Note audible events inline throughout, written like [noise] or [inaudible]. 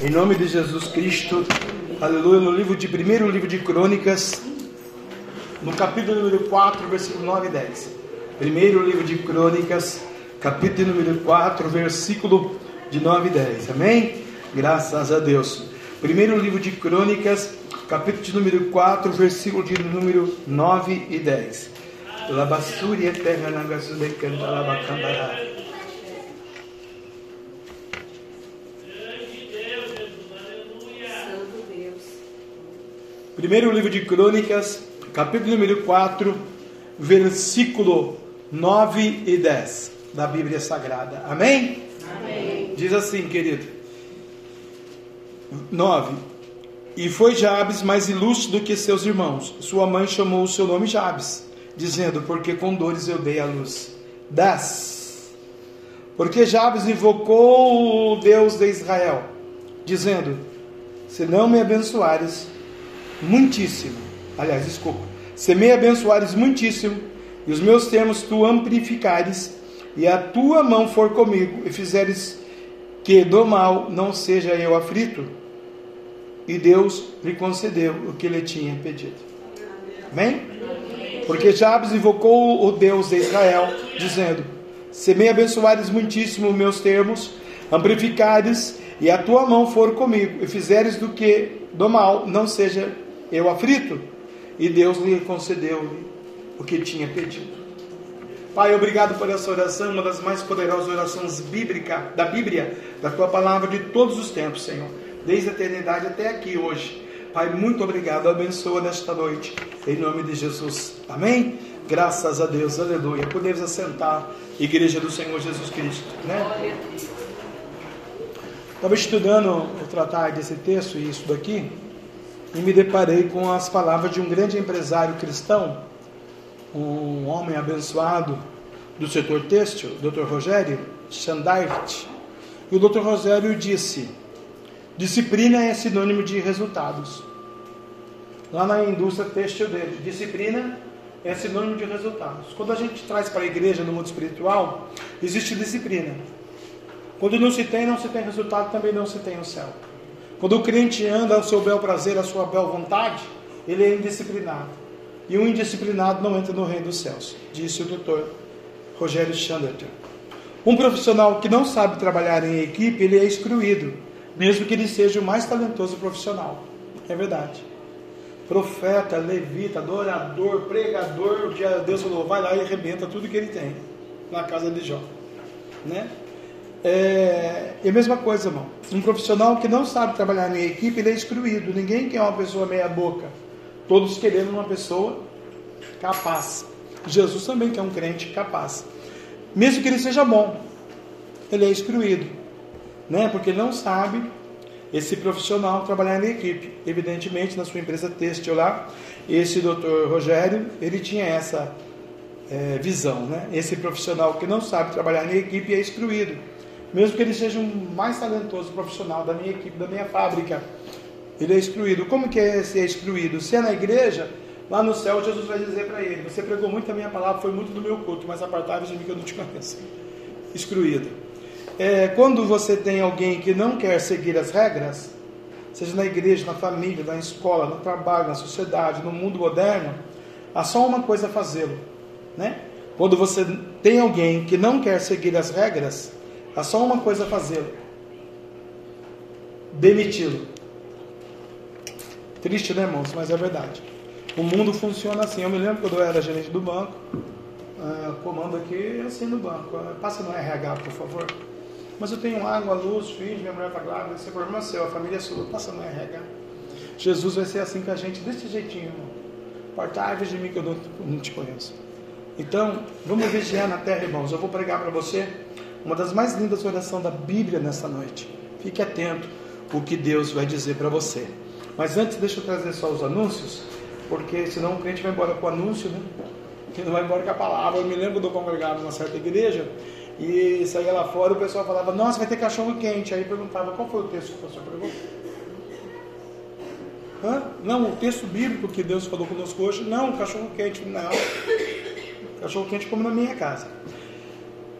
Em nome de Jesus Cristo, aleluia, no livro de primeiro livro de Crônicas, no capítulo número 4, versículo 9 e 10. Primeiro livro de Crônicas, capítulo número 4, versículo de 9 e 10. Amém? Graças a Deus. Primeiro livro de Crônicas, capítulo de número 4, versículo de número 9 e 10. Labassuri eterna nagasune canta labacambará. Primeiro livro de Crônicas, capítulo número 4, versículo 9 e 10 da Bíblia Sagrada. Amém? Amém. Diz assim, querido. 9. E foi Jabes mais ilustre do que seus irmãos. Sua mãe chamou o seu nome Jabes, dizendo: Porque com dores eu dei a luz. 10. Porque Jabes invocou o Deus de Israel, dizendo: Se não me abençoares, muitíssimo. Aliás, desculpa. Se me abençoares muitíssimo, e os meus termos tu amplificares, e a tua mão for comigo, e fizeres que do mal não seja eu aflito. E Deus lhe concedeu o que ele tinha pedido. Amém? Porque Jabes invocou o Deus de Israel, dizendo: Se me abençoares muitíssimo meus termos, amplificares, e a tua mão for comigo, e fizeres do que do mal não seja eu aflito, e Deus lhe concedeu o que tinha pedido. Pai, obrigado por essa oração, uma das mais poderosas orações bíblicas da Bíblia, da tua palavra de todos os tempos, Senhor, desde a eternidade até aqui hoje. Pai, muito obrigado, abençoa nesta noite, em nome de Jesus. Amém? Graças a Deus, aleluia. Podemos assentar, Igreja do Senhor Jesus Cristo, né? Estava estudando o tratar desse texto e isso daqui, e me deparei com as palavras de um grande empresário cristão, um homem abençoado do setor têxtil, Dr. Rogério Chandart. E o Dr. Rogério disse: disciplina é sinônimo de resultados. Lá na indústria têxtil dele, disciplina é sinônimo de resultados. Quando a gente traz para a igreja no mundo espiritual, existe disciplina. Quando não se tem, não se tem resultado, também não se tem o céu. Quando o crente anda ao seu bel prazer, à sua bel vontade, ele é indisciplinado. E um indisciplinado não entra no reino dos céus, disse o doutor Rogério Chanderton. Um profissional que não sabe trabalhar em equipe, ele é excluído, mesmo que ele seja o mais talentoso profissional. É verdade. Profeta, levita, adorador, pregador, Deus falou, vai lá e arrebenta tudo que ele tem na casa de Jó. Né? É, é a mesma coisa, irmão. Um profissional que não sabe trabalhar em equipe, ele é excluído. Ninguém quer uma pessoa meia boca. Todos querendo uma pessoa capaz. Jesus também quer um crente capaz. Mesmo que ele seja bom, ele é excluído. Né? Porque ele não sabe esse profissional trabalhar em equipe. Evidentemente, na sua empresa têxtil lá, esse doutor Rogério, ele tinha essa é, visão. Né? Esse profissional que não sabe trabalhar em equipe é excluído mesmo que ele seja um mais talentoso profissional da minha equipe, da minha fábrica, ele é excluído. Como que é ser excluído? Se é na igreja, lá no céu Jesus vai dizer para ele: Você pregou muito a minha palavra, foi muito do meu culto, mas apartai-vos de mim que eu não te conheço. Excluído. É, quando você tem alguém que não quer seguir as regras, seja na igreja, na família, na escola, no trabalho, na sociedade, no mundo moderno, há só uma coisa a fazê-lo, né? Quando você tem alguém que não quer seguir as regras, Há só uma coisa a fazer: demiti-lo. Triste, né, irmãos? Mas é verdade. O mundo funciona assim. Eu me lembro quando eu era gerente do banco. Uh, comando aqui assim no banco. Uh, passa no RH, por favor. Mas eu tenho água, luz, filhos, minha mulher está grávida. Esse é problema seu, a família é sua. Passa no RH. Jesus vai ser assim com a gente, desse jeitinho, irmão. Partai-vos de mim que eu não te conheço. Então, vamos vigiar na terra, irmãos. Eu vou pregar para você uma das mais lindas orações da Bíblia nessa noite. Fique atento o que Deus vai dizer para você. Mas antes, deixa eu trazer só os anúncios, porque senão o cliente vai embora com o anúncio, né? Que não vai embora com a palavra. Eu me lembro do congregado numa certa igreja e saía lá fora o pessoal falava: Nossa, vai ter cachorro quente. Aí perguntava: Qual foi o texto que o pastor? Hã? Não, o texto bíblico que Deus falou conosco hoje, não, cachorro quente, não. Cachorro quente como na minha casa.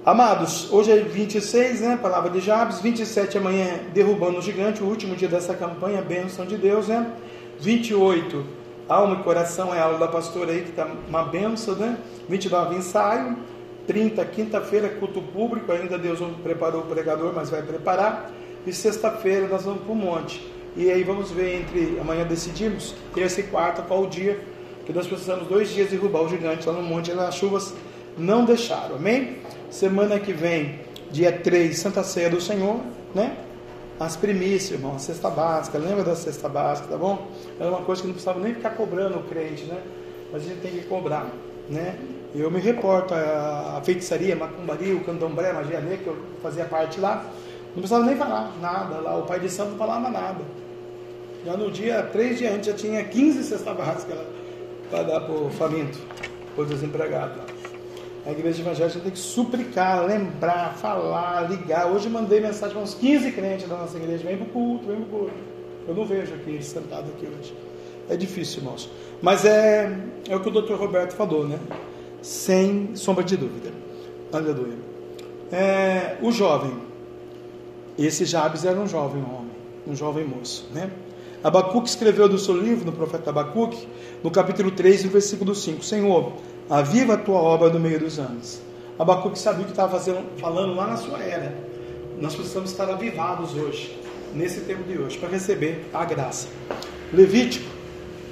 Amados, hoje é 26, né? Palavra de Jabes. 27 amanhã, derrubando o gigante, o último dia dessa campanha, bênção de Deus, né? 28, alma e coração, é a aula da pastora aí, que está uma bênção, né? 29, ensaio. 30, quinta-feira, culto público. Ainda Deus não preparou o pregador, mas vai preparar. E sexta-feira nós vamos para o monte. E aí vamos ver entre amanhã decidimos, terça e quarta, qual o dia que nós precisamos dois dias derrubar o gigante lá no monte. As chuvas não deixaram, amém? Semana que vem, dia 3, Santa Ceia do Senhor, né? As primícias, irmão, a cesta básica, lembra da cesta básica, tá bom? Era uma coisa que não precisava nem ficar cobrando o crente, né? Mas a gente tem que cobrar, né? Eu me reporto a, a feitiçaria, macumbaria, o candomblé, magia negra, que eu fazia parte lá, não precisava nem falar nada lá, o pai de santo não falava nada. Já no dia, três dias antes, já tinha 15 cesta básica para dar para o faminto, para o desempregado lá. A igreja evangélica tem que suplicar, lembrar, falar, ligar. Hoje mandei mensagem para uns 15 crentes da nossa igreja: vem para o culto, vem para o culto. Eu não vejo aqui eles sentados aqui hoje. É difícil, irmãos. Mas é, é o que o doutor Roberto falou, né? Sem sombra de dúvida. Aleluia. É, o jovem. Esse Jabes era um jovem homem, um jovem moço, né? Abacuque escreveu do seu livro, no profeta Abacuque, no capítulo 3, no versículo 5: Senhor, aviva a tua obra no meio dos anos. Abacuque sabia o que estava fazendo, falando lá na sua era. Nós precisamos estar avivados hoje, nesse tempo de hoje, para receber a graça. Levítico,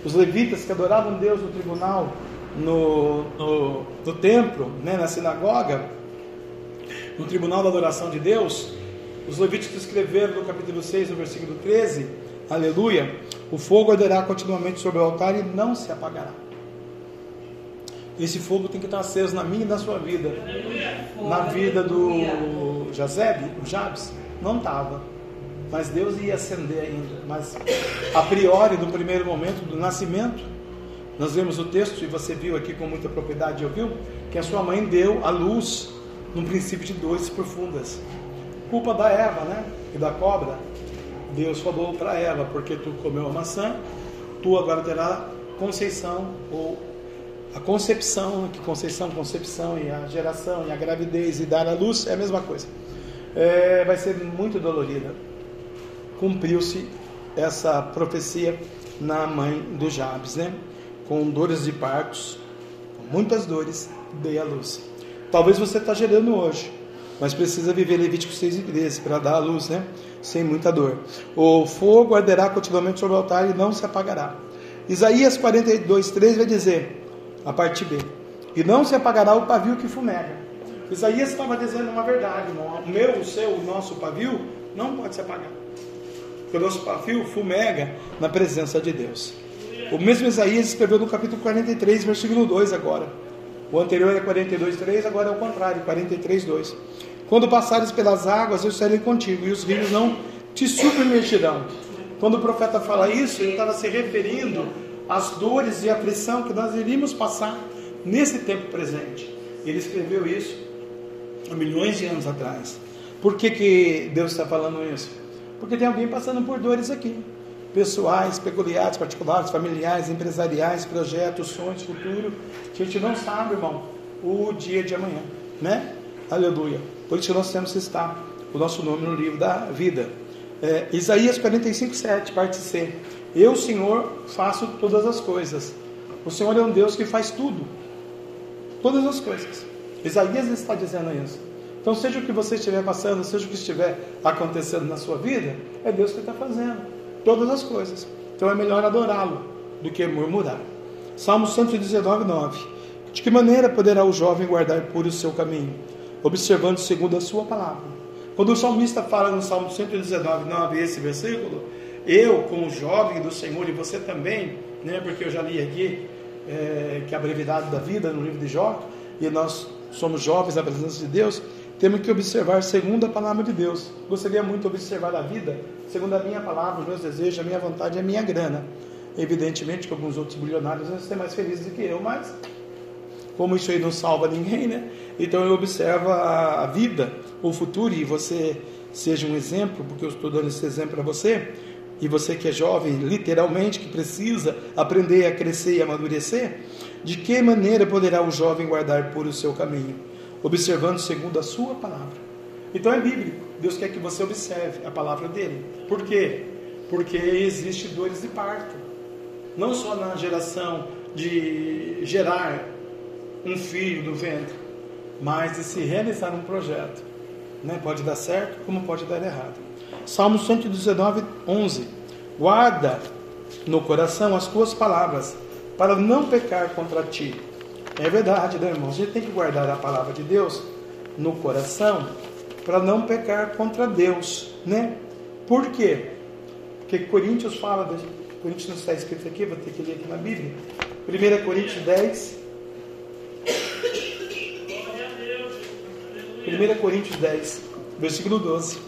os levitas que adoravam Deus no tribunal, no, no, no templo, né, na sinagoga, no tribunal da adoração de Deus, os levíticos escreveram no capítulo 6, no versículo 13, aleluia, o fogo arderá continuamente sobre o altar e não se apagará. Esse fogo tem que estar aceso na minha e na sua vida. Na vida do Jazeb, o Jabes, não estava. Mas Deus ia acender ainda. Mas a priori, no primeiro momento do nascimento, nós vemos o texto, e você viu aqui com muita propriedade, ouviu? Que a sua mãe deu a luz num princípio de dores profundas. Culpa da Eva, né? E da cobra. Deus falou para Eva, porque tu comeu a maçã, tu agora terá conceição ou a concepção, que conceição, concepção e a geração e a gravidez e dar a luz é a mesma coisa. É, vai ser muito dolorida. Cumpriu-se essa profecia na mãe do Jabes, né? Com dores de partos, muitas dores, dei a luz. Talvez você está gerando hoje, mas precisa viver Levítico 6 e 13 para dar a luz, né? Sem muita dor. O fogo arderá continuamente sobre o altar e não se apagará. Isaías 42, 3 vai dizer: a parte B. E não se apagará o pavio que fumega. Isaías estava dizendo uma verdade. O meu, o seu, o nosso pavio não pode se apagar. Porque o nosso pavio fumega na presença de Deus. O mesmo Isaías escreveu no capítulo 43, versículo 2 agora. O anterior é 42, 3, agora é o contrário, 43, 2. Quando passares pelas águas, eu serei contigo, e os rios não te submergirão. Quando o profeta fala isso, ele estava se referindo as dores e a aflição que nós iríamos passar nesse tempo presente. Ele escreveu isso há milhões de anos atrás. Por que, que Deus está falando isso? Porque tem alguém passando por dores aqui. Pessoais, peculiares, particulares, familiares, empresariais, projetos, sonhos, futuro. A gente não sabe, irmão, o dia de amanhã. Né? Aleluia. Por isso nós temos que estar o nosso nome no livro da vida. É, Isaías 45, 7, parte C. Eu, Senhor, faço todas as coisas. O Senhor é um Deus que faz tudo. Todas as coisas. Isaías está dizendo isso. Então, seja o que você estiver passando, seja o que estiver acontecendo na sua vida, é Deus que está fazendo. Todas as coisas. Então, é melhor adorá-lo do que murmurar. Salmo 119, 9. De que maneira poderá o jovem guardar puro o seu caminho? Observando segundo a sua palavra. Quando o salmista fala no Salmo 119, 9, esse versículo, eu, como jovem do Senhor, e você também, né, porque eu já li aqui é, que a brevidade da vida no livro de Jó, e nós somos jovens na presença de Deus, temos que observar segundo a palavra de Deus. Gostaria muito de observar a vida segundo a minha palavra, os meus desejos, a minha vontade e a minha grana. Evidentemente que alguns outros bilionários vão ser mais felizes do que eu, mas como isso aí não salva ninguém, né? Então eu observo a, vida, o futuro, e você seja um exemplo, porque eu estou dando esse exemplo para você, e você que é jovem, literalmente, que precisa aprender a crescer e amadurecer, de que maneira poderá o jovem guardar por o seu caminho? observando segundo a sua palavra. Então é bíblico. Deus quer que você observe a palavra dele. Por quê? Porque existe dores de parto. Não só na geração de gerar um filho do ventre, mas de se realizar um projeto. Né? Pode dar certo, como pode dar errado. Salmo 119, 11. Guarda no coração as tuas palavras, para não pecar contra ti. É verdade, né, irmãos? A gente tem que guardar a palavra de Deus no coração para não pecar contra Deus, né? Por quê? Porque Coríntios fala, Coríntios não está escrito aqui, vou ter que ler aqui na Bíblia. 1 Coríntios 10. 1 Coríntios 10, versículo 12.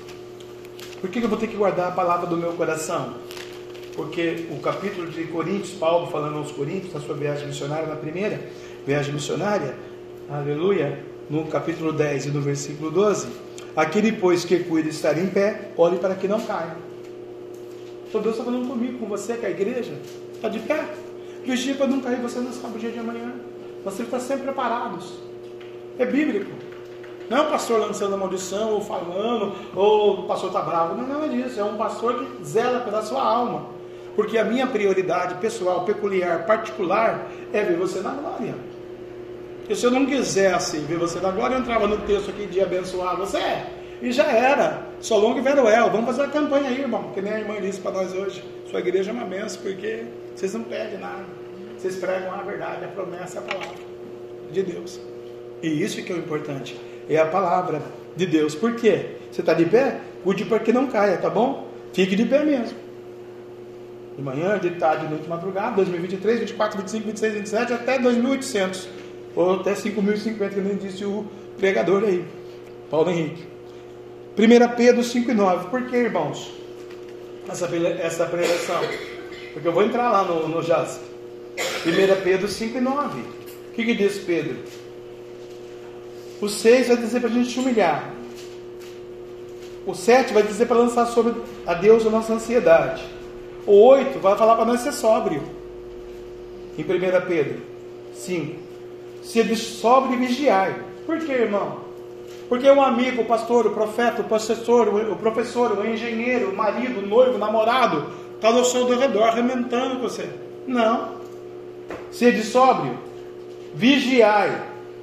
Por que eu vou ter que guardar a palavra do meu coração? Porque o capítulo de Coríntios, Paulo falando aos Coríntios, na sua viagem missionária, na primeira viagem missionária, aleluia, no capítulo 10 e no versículo 12, Aquele, pois, que cuida estar em pé, olhe para que não caia. Então Deus está falando comigo, com você, que é a igreja está de pé. Vigia para não cair, você não sabe o dia de amanhã. Nós temos que estar sempre preparados. É bíblico. Não é um pastor lançando maldição, ou falando, ou o pastor está bravo. Não é nada disso. É um pastor que zela pela sua alma. Porque a minha prioridade pessoal, peculiar, particular, é ver você na glória. E se eu não quisesse ver você na glória, eu entrava no texto aqui de abençoar você. E já era. Só longo e veroel. Vamos fazer a campanha aí, irmão. Que nem a irmã disse para nós hoje. Sua igreja é uma benção, porque vocês não pedem nada. Vocês pregam a verdade, a promessa, a palavra de Deus. E isso que é o importante. É a palavra de Deus. Por quê? Você está de pé? Cuide para que não caia, tá bom? Fique de pé mesmo. De manhã, de tarde, de noite, de madrugada, 2023, 24, 25, 26, 27, até 2800 ou até 5.050, que nem disse o pregador aí, Paulo Henrique. 1 Pedro 5 e 9. Por que, irmãos? Essa, essa preleção? Porque eu vou entrar lá no, no JASP. 1 Pedro 5 e 9. O que, que diz Pedro? O 6 vai dizer para a gente humilhar. O 7 vai dizer para lançar sobre a Deus a nossa ansiedade. O 8 vai falar para nós ser sóbrio. Em 1 Pedro 5 se sobre e vigiai. Por que, irmão? Porque um amigo, o pastor, o profeta, o professor, o professor, o engenheiro, o marido, o noivo, o namorado, está ao seu redor arrementando com você. Não. Sede sóbrio, vigiai,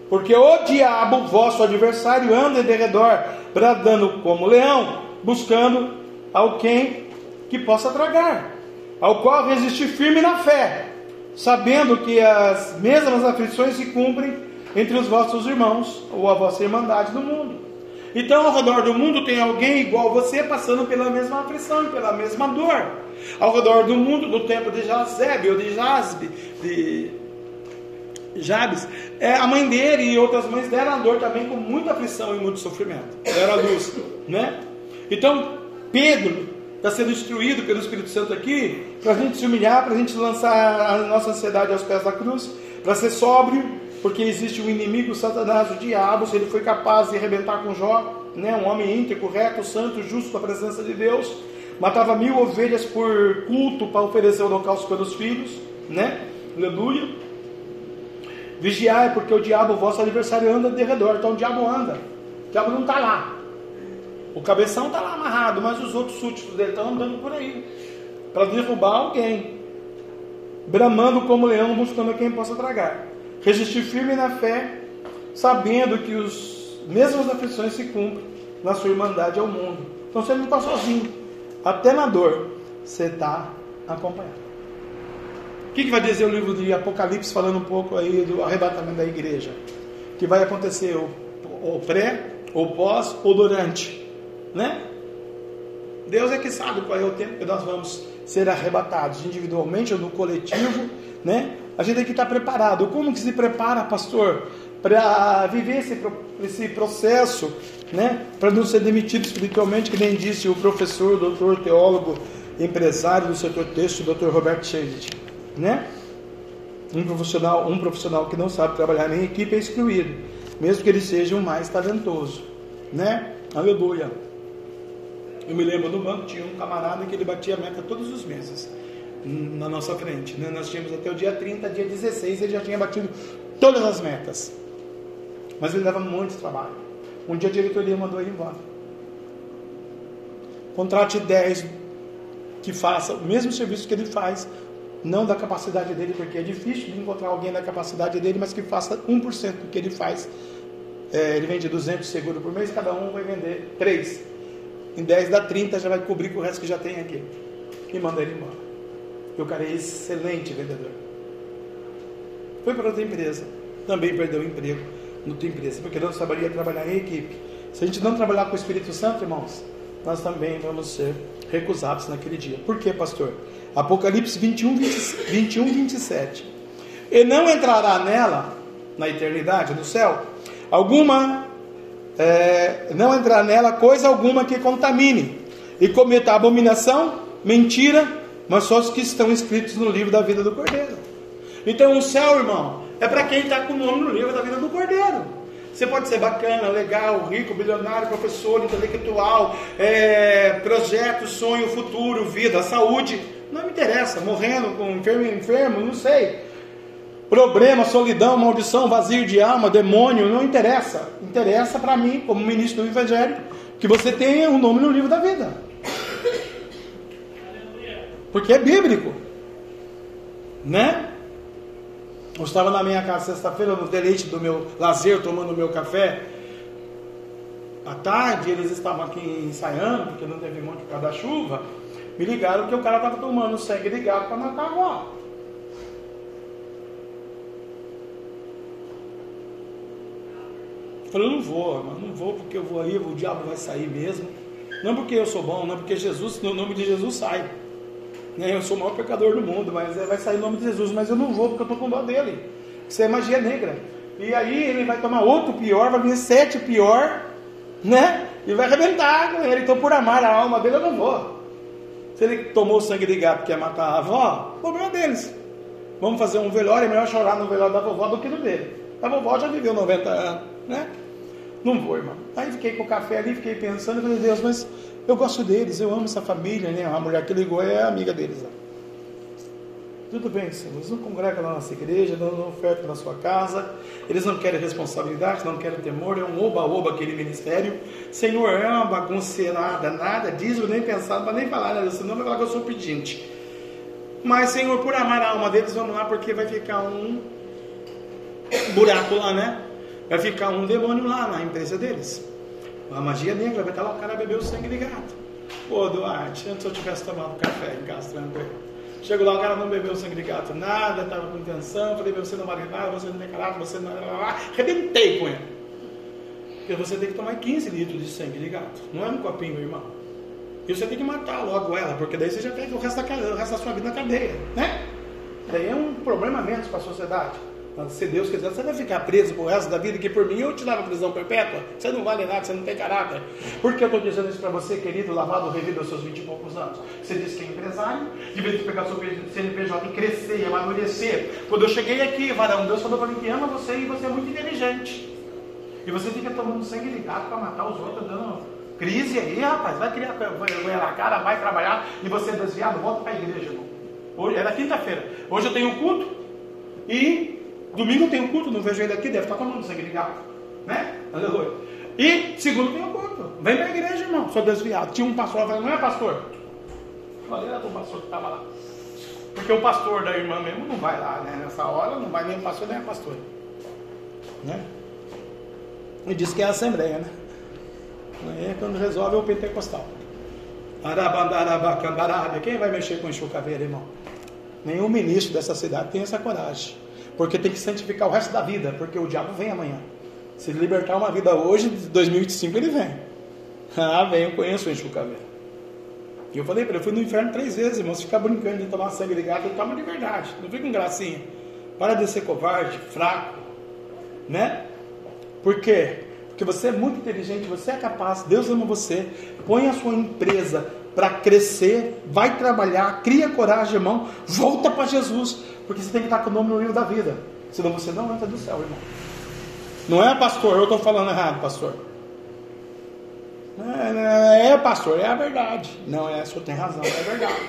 porque o diabo, vosso adversário, anda de redor, bradando como leão, buscando alguém que possa tragar, ao qual resistir firme na fé, sabendo que as mesmas aflições se cumprem entre os vossos irmãos ou a vossa irmandade no mundo. Então, ao redor do mundo tem alguém igual você passando pela mesma aflição e pela mesma dor. Ao redor do mundo, do tempo de Jazebe ou de Jasbe, de Jabes, é, a mãe dele e outras mães deram a dor também com muita aflição e muito sofrimento. Era luz, né? Então, Pedro está sendo instruído pelo Espírito Santo aqui para a gente se humilhar, para a gente lançar a nossa ansiedade aos pés da cruz, para ser sóbrio, porque existe um inimigo, Satanás, o diabo, se ele foi capaz de arrebentar com Jó, né, um homem íntegro, reto, santo, justo na presença de Deus, matava mil ovelhas por culto para oferecer o holocausto pelos filhos, né? Aleluia. Vigiai, porque o diabo, o vosso adversário, anda de redor. Então o diabo anda. O diabo não está lá. O cabeção está lá amarrado, mas os outros súditos dele estão andando por aí para derrubar alguém, bramando como leão, buscando quem possa tragar. Resistir firme na fé, sabendo que os mesmas aflições se cumprem na sua irmandade ao mundo. Então você não está sozinho, até na dor você está acompanhado. Que, que vai dizer o livro de Apocalipse falando um pouco aí do arrebatamento da igreja? Que vai acontecer o pré, o pós, ou durante né? Deus é que sabe qual é o tempo que nós vamos ser arrebatados, individualmente ou no coletivo, né? A gente tem que estar preparado. Como que se prepara, pastor, para viver esse, esse processo, né? Para não ser demitido espiritualmente, que nem disse o professor, doutor, teólogo, empresário do setor texto, doutor Roberto Scheidt, né? Um profissional, um profissional que não sabe trabalhar em equipe é excluído, mesmo que ele seja o mais talentoso, né? Aleluia. Eu me lembro no banco, tinha um camarada que ele batia a meta todos os meses na nossa frente. Né? Nós tínhamos até o dia 30, dia 16, ele já tinha batido todas as metas. Mas ele dava muito trabalho. Um dia a diretoria mandou ele embora. Contrate 10 que faça o mesmo serviço que ele faz, não da capacidade dele, porque é difícil de encontrar alguém da capacidade dele, mas que faça 1% do que ele faz. É, ele vende 200 seguros por mês, cada um vai vender 3. Em 10 dá 30, já vai cobrir com o resto que já tem aqui. E manda ele embora. E o cara é excelente vendedor. Foi para outra empresa, também perdeu o emprego na outra empresa, porque não saberia trabalhar em equipe. Se a gente não trabalhar com o Espírito Santo, irmãos, nós também vamos ser recusados naquele dia. Por quê, pastor? Apocalipse 21, 20, 21 27. E não entrará nela, na eternidade, no céu, alguma, é, não entrar nela coisa alguma que contamine e cometa abominação, mentira, mas só os que estão escritos no livro da vida do Cordeiro. Então o céu, irmão, é para quem está com o nome no livro da vida do Cordeiro. Você pode ser bacana, legal, rico, bilionário, professor, intelectual, é, projeto, sonho, futuro, vida, saúde. Não me interessa, morrendo, com enfermo, enfermo, não sei. Problema, solidão, maldição, vazio de alma, demônio, não interessa. Interessa para mim, como ministro do Evangelho, que você tenha um nome no livro da vida. Porque é bíblico. Né? Eu estava na minha casa sexta-feira, no deleite do meu lazer, tomando meu café. À tarde, eles estavam aqui ensaiando, porque não teve monte por causa da chuva. Me ligaram que o cara estava tomando sangue de gato para matar a avó. Eu falei, eu não vou, mas não vou porque eu vou aí, o diabo vai sair mesmo. Não porque eu sou bom, não porque Jesus, no nome de Jesus sai. Né? Eu sou o maior pecador do mundo, mas vai sair em nome de Jesus. Mas eu não vou porque eu estou com dó dele. Isso é magia negra. E aí ele vai tomar outro pior, vai vir sete pior, né? E vai arrebentar com ele. Então, por amar a alma dele, eu não vou. Se ele tomou sangue de gato e quer matar a avó, problema deles. Vamos fazer um velório, é melhor chorar no velório da vovó do que no dele. A vovó já viveu 90 anos, né? Não vou, irmão. Aí fiquei com o café ali, fiquei pensando, falei, Deus, mas eu gosto deles, eu amo essa família, né? A mulher que ligou é amiga deles. Tudo bem, Senhor, eles não congregam na nossa igreja, não, ofertam na sua casa, eles não querem responsabilidade, não querem temor, é um oba-oba aquele ministério. Senhor, é uma bagunceirada, nada disso, nem pensado, mas nem falar nada, senão vai falar que eu sou pedinte. Mas, Senhor, por amar a alma deles, vamos lá, porque vai ficar um buraco lá, né? Vai ficar um demônio lá na empresa deles. A magia negra vai estar lá, o cara bebeu sangue de gato. Pô, Duarte, antes eu tivesse tomado café em casa tranquilo. Chego lá, o cara não bebeu sangue de gato, nada, estava com intenção. Falei, você não vale nada, você não tem caráter, você não. Arrebentei com ele. Porque você tem que tomar 15 litros de sangue de gato. Não é um copinho, irmão. E você tem que matar logo ela, porque daí você já tem o resto da, o resto da sua vida na cadeia, né? Daí é um problema menos para a sociedade. Se Deus quiser, você vai ficar preso pro resto da vida, que por mim eu te dava prisão perpétua. Você não vale nada, você não tem caráter. Por que eu estou dizendo isso para você, querido, lavado, revido aos seus 20 e poucos anos? Você disse que é empresário, devia pegar seu CNPJ e crescer e amadurecer. Quando eu cheguei aqui, varão, Deus falou para mim que ama você e você é muito inteligente. E você fica tomando sangue de gato para matar os outros, dando crise aí, rapaz. Vai criar vergonha na cara, vai trabalhar e você é desviado, volta para a igreja, irmão. Hoje, era quinta-feira. Hoje eu tenho culto e Domingo tem um culto, não vejo ele aqui, deve estar tomando sangue de gato. Né? Aleluia. E segundo tem um culto. Vem para a igreja, irmão. Sou desviado. Tinha um pastor lá, não é pastor? Falei, era o pastor que estava lá. Porque o pastor da irmã mesmo não vai lá, né? Nessa hora não vai nem o pastor nem a pastora. Né? E diz que é a assembleia, né? Aí é quando resolve é o pentecostal. Arabandarabacambarábia. Quem vai mexer com enxucaveira, irmão? Nenhum ministro dessa cidade tem essa coragem. Porque tem que santificar o resto da vida, porque o diabo vem amanhã. Se libertar uma vida hoje, 2025 ele vem. [laughs] Ah, vem, eu conheço o Enxu E eu falei para ele, eu fui no inferno três vezes, irmão. Se ficar brincando de tomar sangue de gato, eu tomo de verdade. Não fica com gracinha. Para de ser covarde, fraco. Né? Por quê? Porque você é muito inteligente, você é capaz, Deus ama você. Põe a sua empresa para crescer, vai trabalhar, cria coragem, irmão. Volta para Jesus. Porque você tem que estar com o nome no livro da vida. Senão você não entra do céu, irmão. Não é pastor, eu estou falando errado, pastor. É, é, pastor, é a verdade. Não, é, o senhor tem razão, é verdade.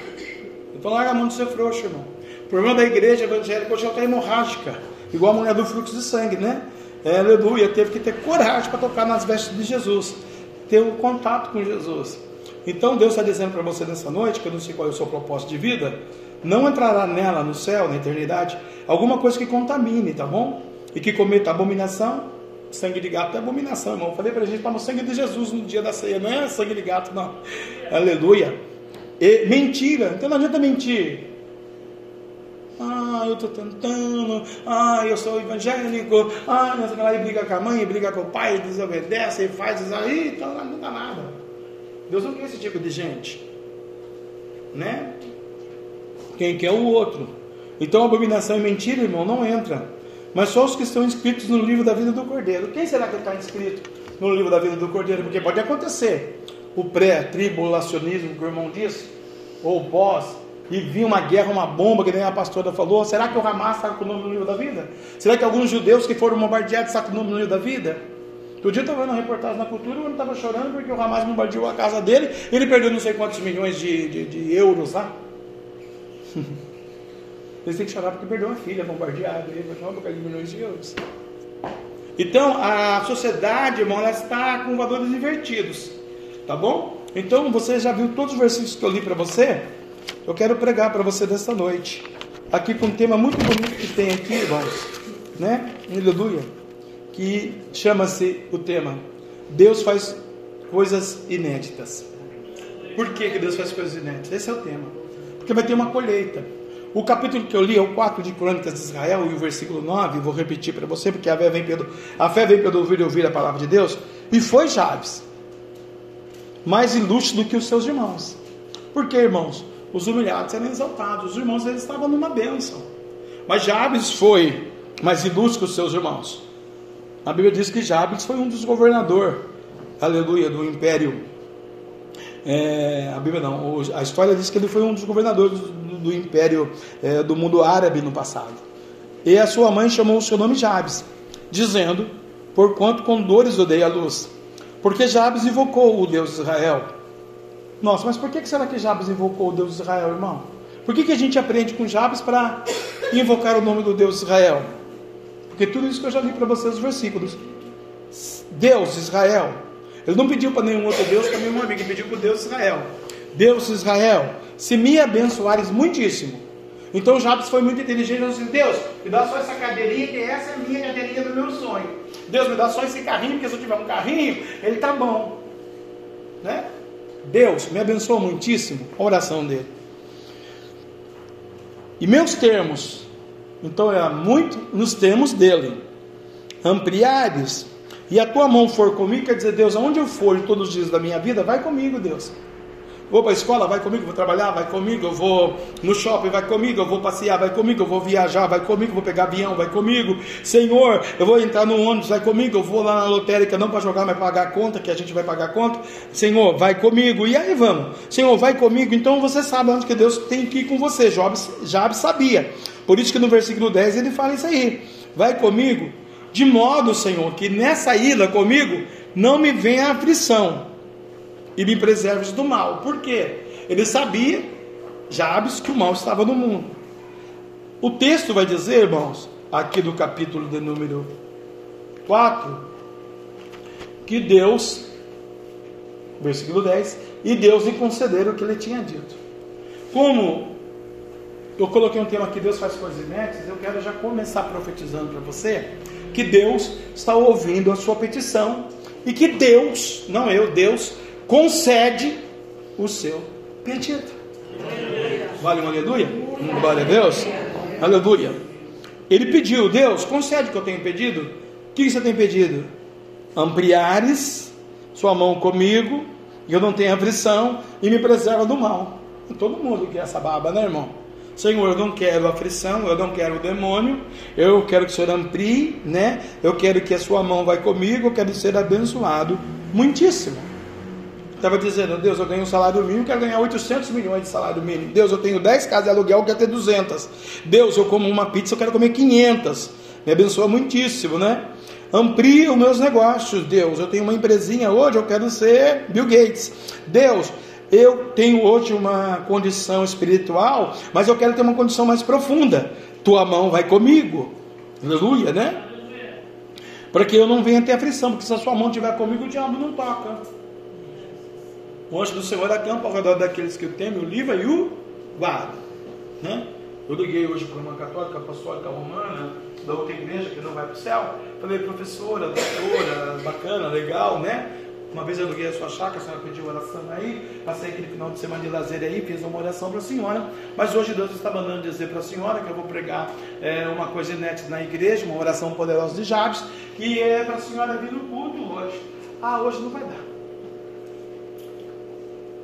Então larga a mão de ser frouxo, irmão. O problema da igreja evangélica hoje é outra hemorrágica. Igual a mulher do fluxo de sangue, né? é, aleluia, teve que ter coragem para tocar nas vestes de Jesus, ter um contato com Jesus. Então Deus está dizendo para você nessa noite, que eu não sei qual é o seu propósito de vida, não entrará nela, no céu, na eternidade, alguma coisa que contamine, tá bom? E que cometa abominação, sangue de gato é abominação, irmão. Falei para a gente, no sangue de Jesus no dia da ceia, não é sangue de gato, não. Aleluia. E, mentira, então não adianta mentir. Ah, eu estou tentando. Ah, eu sou evangélico. Ah, não sei lá, briga com a mãe, briga com o pai, desobedece, e faz isso aí, então não dá nada. Deus não quer esse tipo de gente. Né? Quem quer o outro. Então abominação e mentira, irmão, não entra. Mas só os que estão inscritos no livro da vida do Cordeiro. Quem será que está inscrito no livro da vida do Cordeiro? Porque pode acontecer o pré-tribulacionismo que o irmão disse, ou pós, e vir uma guerra, uma bomba, que nem a pastora falou. Será que o Hamas está com o nome no livro da vida? Será que alguns judeus que foram bombardeados estão com o nome no livro da vida? Outro dia eu estava vendo uma reportagem na cultura, o homem estava chorando porque o Hamas bombardeou a casa dele, ele perdeu não sei quantos milhões de, de, de euros lá. [laughs] Eles têm que chorar porque perdeu uma filha bombardeada, ele vai causa de milhões de euros. Então, a sociedade, irmão, ela está com valores invertidos. Tá bom? Então, você já viu todos os versículos que eu li para você? Eu quero pregar para você desta noite. Aqui com um tema muito bonito que tem aqui, irmãos. Né? Aleluia. Que chama-se o tema Deus faz coisas inéditas. Por que, que Deus faz coisas inéditas? Esse é o tema. Porque vai ter uma colheita. O capítulo que eu li é o 4 de Crônicas de Israel e o versículo 9, vou repetir para você, porque a fé vem pelo, a fé vem pelo ouvir e ouvir a palavra de Deus. E foi Jabes mais ilustre do que os seus irmãos. Por que, irmãos? Os humilhados eram exaltados, os irmãos eles estavam numa bênção. Mas Jabes foi mais ilustre que os seus irmãos. A Bíblia diz que Jabes foi um dos governadores, aleluia, do império. É, a Bíblia não, a história diz que ele foi um dos governadores do, do império é, do mundo árabe no passado. E a sua mãe chamou o seu nome Jabes, dizendo: Porquanto com dores dei a luz. Porque Jabes invocou o Deus de Israel. Nossa, mas por que será que Jabes invocou o Deus de Israel, irmão? Por que, que a gente aprende com Jabes para invocar o nome do Deus de Israel? Porque tudo isso que eu já li para vocês os versículos. Deus, Israel. Ele não pediu para nenhum outro Deus, para nenhum amigo, ele pediu para o Deus de Israel. Deus, Israel, se me abençoares muitíssimo. Então Jabes foi muito inteligente, ele disse, Deus, me dá só essa cadeirinha, que essa é a minha cadeirinha do meu sonho. Deus me dá só esse carrinho, porque se eu tiver um carrinho, ele tá bom. Né? Deus me abençoou muitíssimo a oração dele. E meus termos, então é muito nos termos dele. Ampliares, e a tua mão for comigo, quer dizer, Deus, aonde eu for todos os dias da minha vida, vai comigo, Deus. Vou para a escola, vai comigo, vou trabalhar, vai comigo, eu vou no shopping, vai comigo, eu vou passear, vai comigo, eu vou viajar, vai comigo, vou pegar avião, vai comigo. Senhor, eu vou entrar no ônibus, vai comigo, eu vou lá na lotérica, não para jogar, mas pagar a conta, que a gente vai pagar a conta. Senhor, vai comigo. E aí vamos. Senhor, vai comigo. Então você sabe onde que Deus tem que ir com você. Job, Job sabia. Por isso que no versículo 10 ele fala isso aí. Vai comigo, de modo, Senhor, que nessa ida comigo não me venha aflição e me preserves do mal. Por quê? Ele sabia, Jabes, que o mal estava no mundo. O texto vai dizer, irmãos, aqui do capítulo de número 4, que Deus, versículo 10, e Deus lhe concederam o que ele tinha dito. Como eu coloquei um tema que Deus faz coisas inéditas, eu quero já começar profetizando para você que Deus está ouvindo a sua petição e que Deus, não eu, Deus, concede o seu pedido. Vale um aleluia? Glória a Deus. Aleluia. Ele pediu, Deus, concede o que eu tenho pedido. O que você tem pedido? Ampliares sua mão comigo, e eu não tenho aflição, e me preserva do mal. Todo mundo quer essa baba, né, irmão? Senhor, eu não quero aflição, eu não quero o demônio, eu quero que o Senhor amplie, né? Eu quero que a sua mão vai comigo, eu quero ser abençoado muitíssimo. Estava dizendo, Deus, eu ganho um salário mínimo, quero ganhar 800 milhões de salário mínimo. Deus, eu tenho 10 casas de aluguel, quero ter 200. Deus, eu como uma pizza, eu quero comer 500. Me abençoa muitíssimo, né? Amplie os meus negócios, Deus. Eu tenho uma empresinha hoje, eu quero ser Bill Gates. Deus, eu tenho hoje uma condição espiritual, mas eu quero ter uma condição mais profunda. Tua mão vai comigo. Aleluia, né? para que eu não venha ter aflição, porque se a sua mão estiver comigo, o diabo não toca. O anjo do Senhor acampa ao redor daqueles que temem, o livra e o guarda. Né? Eu liguei hoje para uma católica apostólica romana, da outra igreja que não vai para o céu. Falei, professora, doutora, bacana, legal, né? Uma vez eu aluguei a sua chácara, a senhora pediu oração aí, passei aquele final de semana de lazer aí, fiz uma oração para a senhora, mas hoje Deus está mandando dizer para a senhora que eu vou pregar é, uma coisa inédita na igreja, uma oração poderosa de Jabes, que é para a senhora vir no culto hoje. Ah, hoje não vai dar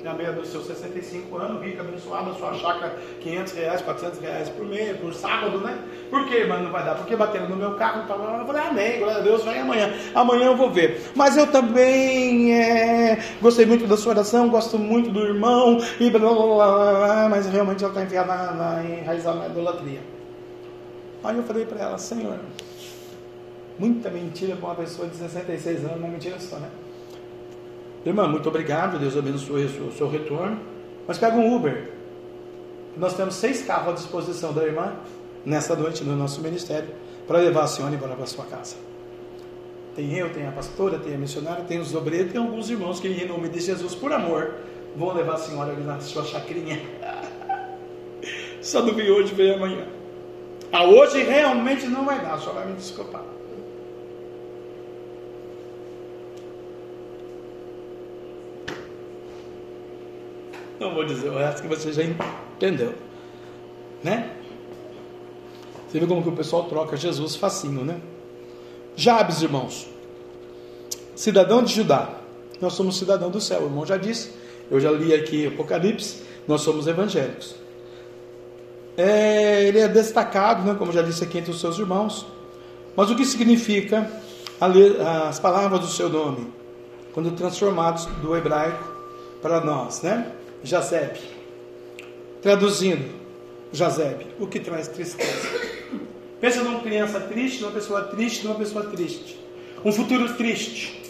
na meia dos seus 65 anos, rica, abençoada, sua chácara 500 reais, 400 reais por mês, por sábado, né? Por que, mano, não vai dar? Porque batendo no meu carro, tava, eu falei, amém, glória a Deus, vai amanhã. Amanhã eu vou ver. Mas eu também é, gostei muito da sua oração, gosto muito do irmão, e blá, blá, blá, mas realmente ela está enfiada na, na, enraizada na idolatria. Aí eu falei para ela, Senhor, muita mentira para uma pessoa de 66 anos, é mentira só, né? Irmã, muito obrigado, Deus abençoe o seu, seu retorno. Mas pega um Uber. Nós temos seis carros à disposição da irmã nessa noite no nosso ministério para levar a senhora embora para a sua casa. Tem eu, tem a pastora, tem a missionária, tem os obreiros, tem alguns irmãos que, em nome de Jesus, por amor, vão levar a senhora ali na sua chacrinha. [laughs] Só não vi hoje, vem amanhã. Ah, hoje realmente não vai dar, só vai me desculpar. Não vou dizer o resto que você já entendeu. Né? Você vê como que o pessoal troca Jesus facinho, né? Jabes, irmãos. Cidadão de Judá. Nós somos cidadão do céu. O irmão já disse. Eu já li aqui Apocalipse. Nós somos evangélicos. É, ele é destacado, né, como já disse aqui, entre os seus irmãos. Mas o que significa as palavras do seu nome? Quando transformados do hebraico para nós, né? Jazeb. Traduzindo, Jazeb, o que traz tristeza. Pensa numa criança triste, numa pessoa triste, numa pessoa triste. Um futuro triste.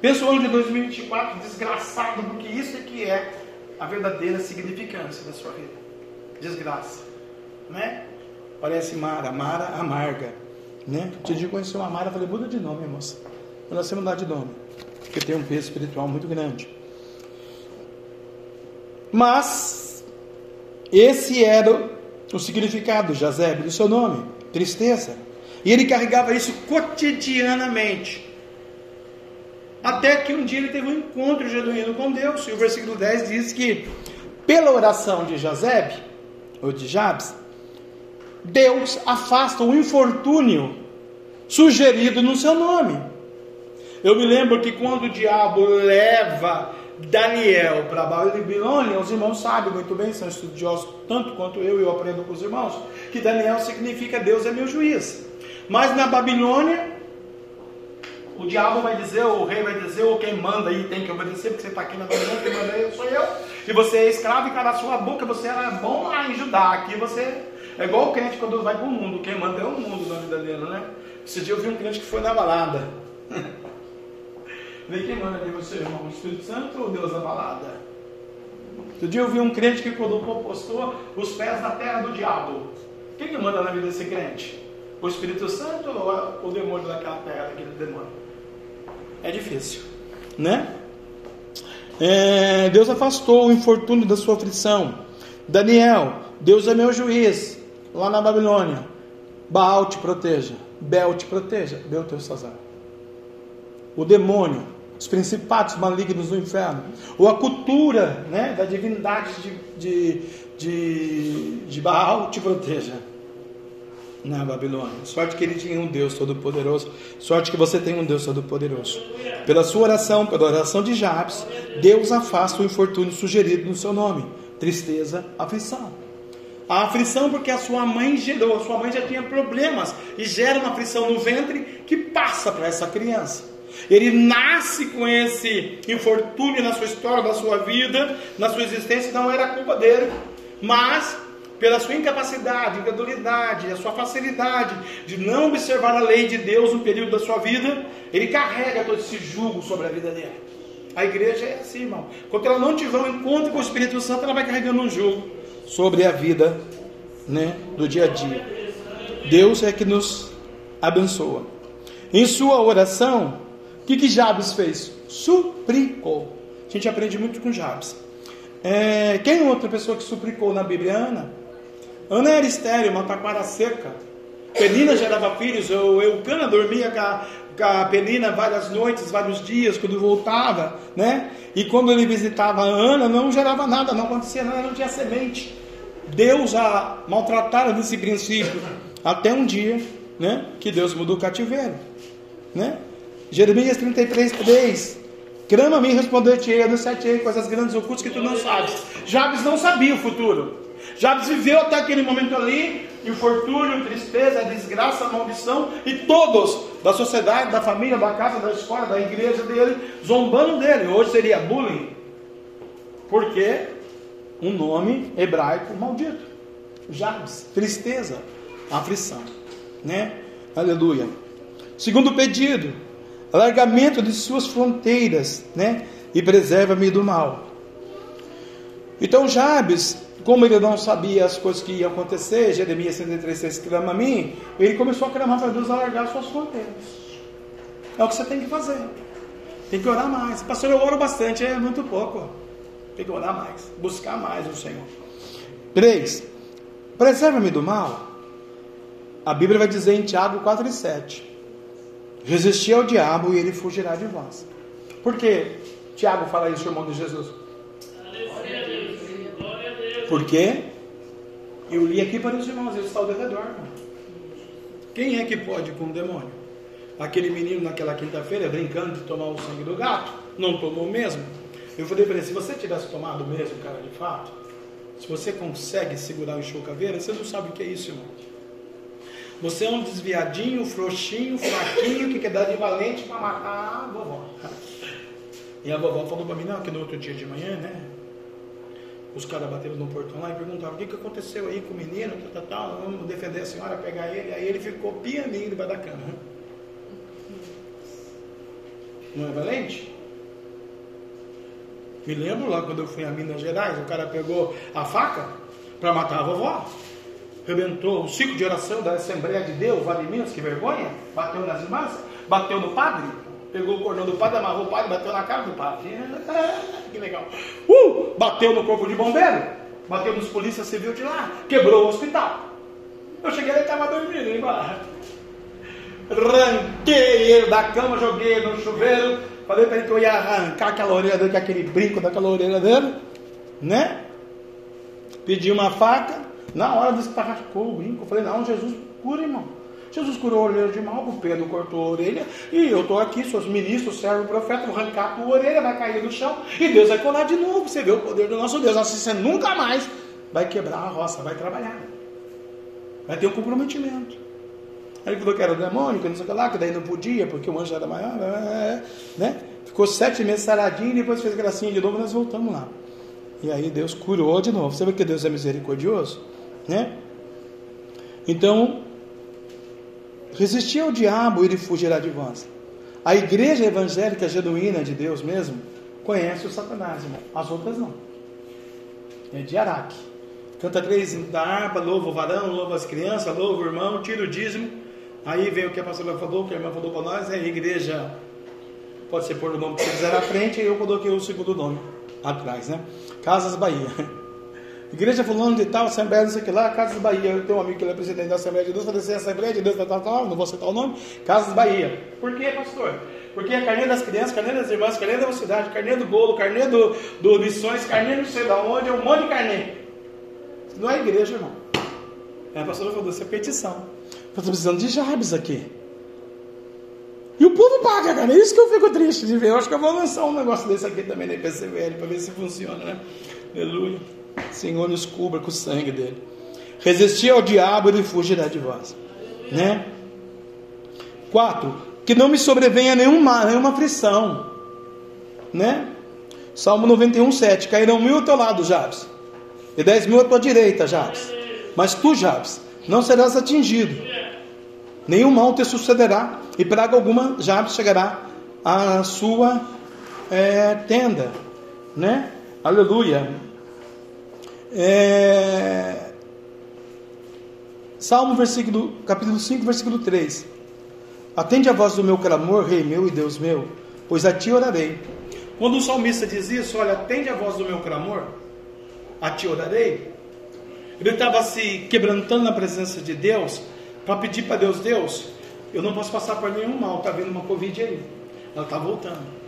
Pensa o ano de 2024 desgraçado, porque isso é que é a verdadeira significância da sua vida. Desgraça. Né? Parece Mara, Mara amarga. Né? Te conheci uma Mara, falei, muda de nome, moça. Eu nasci mudar de nome. Porque tem um peso espiritual muito grande. Mas esse era o significado, Jazeb, do seu nome, tristeza. E ele carregava isso cotidianamente. Até que um dia ele teve um encontro genuíno com Deus. E o versículo 10 diz que, pela oração de Jazeb, ou de Jabes, Deus afasta o infortúnio sugerido no seu nome. Eu me lembro que quando o diabo leva Daniel para Babilônia, os irmãos sabem muito bem, são estudiosos tanto quanto eu, eu aprendo com os irmãos, que Daniel significa Deus é meu juiz. Mas na Babilônia, o diabo vai dizer, o rei vai dizer, ou quem manda aí tem que obedecer, porque você está aqui na Babilônia, quem manda aí sou eu. E você é escravo e cala sua boca, você era bom lá em Judá. Aqui você é igual o crente quando vai para o mundo, quem manda é o mundo na vida dele, né? Esse dia eu vi um crente que foi na balada. Vê quem manda de você, irmão, o Espírito Santo ou Deus da balada? Outro dia eu vi um crente que quando postou os pés na terra do diabo. Quem que manda na vida desse crente? O Espírito Santo ou o demônio daquela terra, daquele demônio? É difícil, né? É, Deus afastou o infortúnio da sua aflição. Daniel, Deus é meu juiz, lá na Babilônia. Baal te proteja, Bel te proteja, Beltesazar o demônio, os principados malignos do inferno, ou a cultura né, da divindade de, de, de, de Baal te proteja na Babilônia. Sorte que ele tinha um Deus Todo-Poderoso. Sorte que você tem um Deus Todo-Poderoso. Pela sua oração, pela oração de Jabes, Deus afasta o infortúnio sugerido no seu nome: tristeza, aflição. A aflição porque a sua mãe gerou, a sua mãe já tinha problemas e gera uma aflição no ventre que passa para essa criança. Ele nasce com esse infortúnio na sua história, na sua vida, na sua existência, não era culpa dele, mas pela sua incapacidade, incredulidade, a sua facilidade de não observar a lei de Deus no período da sua vida, ele carrega todo esse jugo sobre a vida dele. A igreja é assim, irmão. Quando ela não tiver um encontro com o Espírito Santo, ela vai carregando um jugo sobre a vida né, do dia a dia. Deus é que nos abençoa. Em sua oração, que, que Jabes fez? Suplicou. A gente aprende muito com Jabes. É, quem é outra pessoa que suplicou na Bíblia? Ana. Ana era estéreo, uma taquara seca. Penina gerava filhos, eu, Eucana dormia com a, com a Penina várias noites, vários dias, quando voltava, né? E quando ele visitava a Ana, não gerava nada, não acontecia nada, não tinha semente. Deus a maltratara nesse princípio, até um dia, né? Que Deus mudou o cativeiro, né? Jeremias 33, 3. Clama a mim, responder-te-ei, anunciar-te-ei coisas grandes ocultas que tu não sabes. Jabes não sabia o futuro. Jabes viveu até aquele momento ali, infortúnio, tristeza, desgraça, maldição, e todos da sociedade, da família, da casa, da escola, da igreja dele, zombando dele. Hoje seria bullying. Porque um nome hebraico maldito. Jabes, tristeza, aflição, né? Aleluia. Segundo pedido, alargamento de suas fronteiras, né? E preserva-me do mal. Então Jabes, como ele não sabia as coisas que iam acontecer, Jeremias 136 clama a mim, ele começou a clamar para Deus alargar suas fronteiras. É o que você tem que fazer. Tem que orar mais. Pastor, eu oro bastante, é muito pouco. Tem que orar mais, buscar mais o Senhor. 3. Preserva-me do mal. A Bíblia vai dizer em Tiago 4 e 7. Resistir ao diabo e ele fugirá de vós. Por que Tiago fala isso, irmão de Jesus? Porque eu li aqui para os irmãos, ele está ao redor. Quem é que pode com o demônio? Aquele menino naquela quinta-feira brincando de tomar o sangue do gato, não tomou mesmo? Eu falei para ele: se você tivesse tomado mesmo, cara, de fato, se você consegue segurar o enxucaveira, você não sabe o que é isso, irmão. Você é um desviadinho, frouxinho, fraquinho, que quer dar de valente para matar a vovó. E a vovó falou para mim, não, que no outro dia de manhã, né? Os caras bateram no portão lá e perguntaram o que, que aconteceu aí com o menino, tal, tal, tal, vamos defender a senhora, pegar ele. Aí ele ficou pianinho debaixo da cama. Não é valente? Me lembro lá quando eu fui a Minas Gerais, o cara pegou a faca para matar a vovó. Rebentou o ciclo de oração da Assembleia de Deus, Vale Minas, que vergonha. Bateu nas irmãs, bateu no padre, pegou o cordão do padre, amarrou o padre, bateu na cara do padre. [laughs] que legal. Uh! Bateu no corpo de bombeiro, bateu nos polícias civil de lá, quebrou o hospital. Eu cheguei e ele estava dormindo embaixo. Ranquei ele da cama, joguei no chuveiro, Falei para ele que eu ia arrancar aquela orelha dele, aquele brinco daquela orelha dele, né? Pedi uma faca, na hora desparracou o brinco. Eu falei, não, Jesus cura, irmão. Jesus curou a orelha de mal, o Pedro cortou a orelha, e eu estou aqui, seus ministros, servo, profeta, vou arrancar a tua orelha, vai cair no chão, e Deus vai colar de novo. Você vê o poder do nosso Deus. Assim você nunca mais vai quebrar a roça, vai trabalhar. Vai ter um comprometimento. Aí ele falou que era demônio, que não sei o que lá, que daí não podia, porque o anjo era maior, né? Ficou sete meses saradinho depois fez gracinha de novo nós voltamos lá. E aí Deus curou de novo. Você vê que Deus é misericordioso? Né? Então, resistir ao diabo, ele fugirá de vós. A igreja evangélica genuína de Deus mesmo conhece o Satanás, irmão. As outras não. É de Araque. Canta três da harpa, louva o varão, louva as crianças, louva o irmão, tira o dízimo Aí vem o que a pastora falou, que a irmã falou para nós, é a igreja, pode ser pôr o nome que você quiser na frente, e eu coloquei o segundo nome atrás, né? Casas Bahia. Igreja fulano de tal, Assembleia, não sei o que lá, Casas Bahia. Eu tenho um amigo que ele é presidente da Assembleia de Deus, falei assim, Assembleia de Deus, tal, tal, não vou citar o nome, Casas Bahia. Por quê, pastor? Porque é carnê das crianças, carnê das irmãs, carnê da mocidade, carnê do bolo, carnê do, do lições, carnê não sei de onde, é um monte de carnê. Não é igreja, irmão. É, a pastora falou, isso é petição. Eu estou precisando de Jabes aqui. E o povo paga, cara. É isso que eu fico triste de ver. Eu acho que eu vou lançar um negócio desse aqui também na IPCVL para ver se funciona, né? Aleluia. Senhor nos cubra com o sangue dele. Resistir ao diabo, ele fugirá de vós. Né? 4. Que não me sobrevenha nenhuma, nenhuma aflição. Né? Salmo 91, 7. Cairão mil ao teu lado, Jabes. E dez mil à tua direita, Jabes. Mas tu, Jabes, não serás atingido, nenhum mal te sucederá, e praga alguma já chegará à sua é, tenda, né? Aleluia. É... Salmo versículo, capítulo 5, versículo 3. Atende a voz do meu clamor, Rei meu e Deus meu, pois a ti orarei. Quando o salmista diz isso, olha, atende a voz do meu clamor, a ti orarei. Ele estava se quebrantando na presença de Deus para pedir para Deus, Deus, eu não posso passar por nenhum mal, está vindo uma Covid aí. Ela está voltando.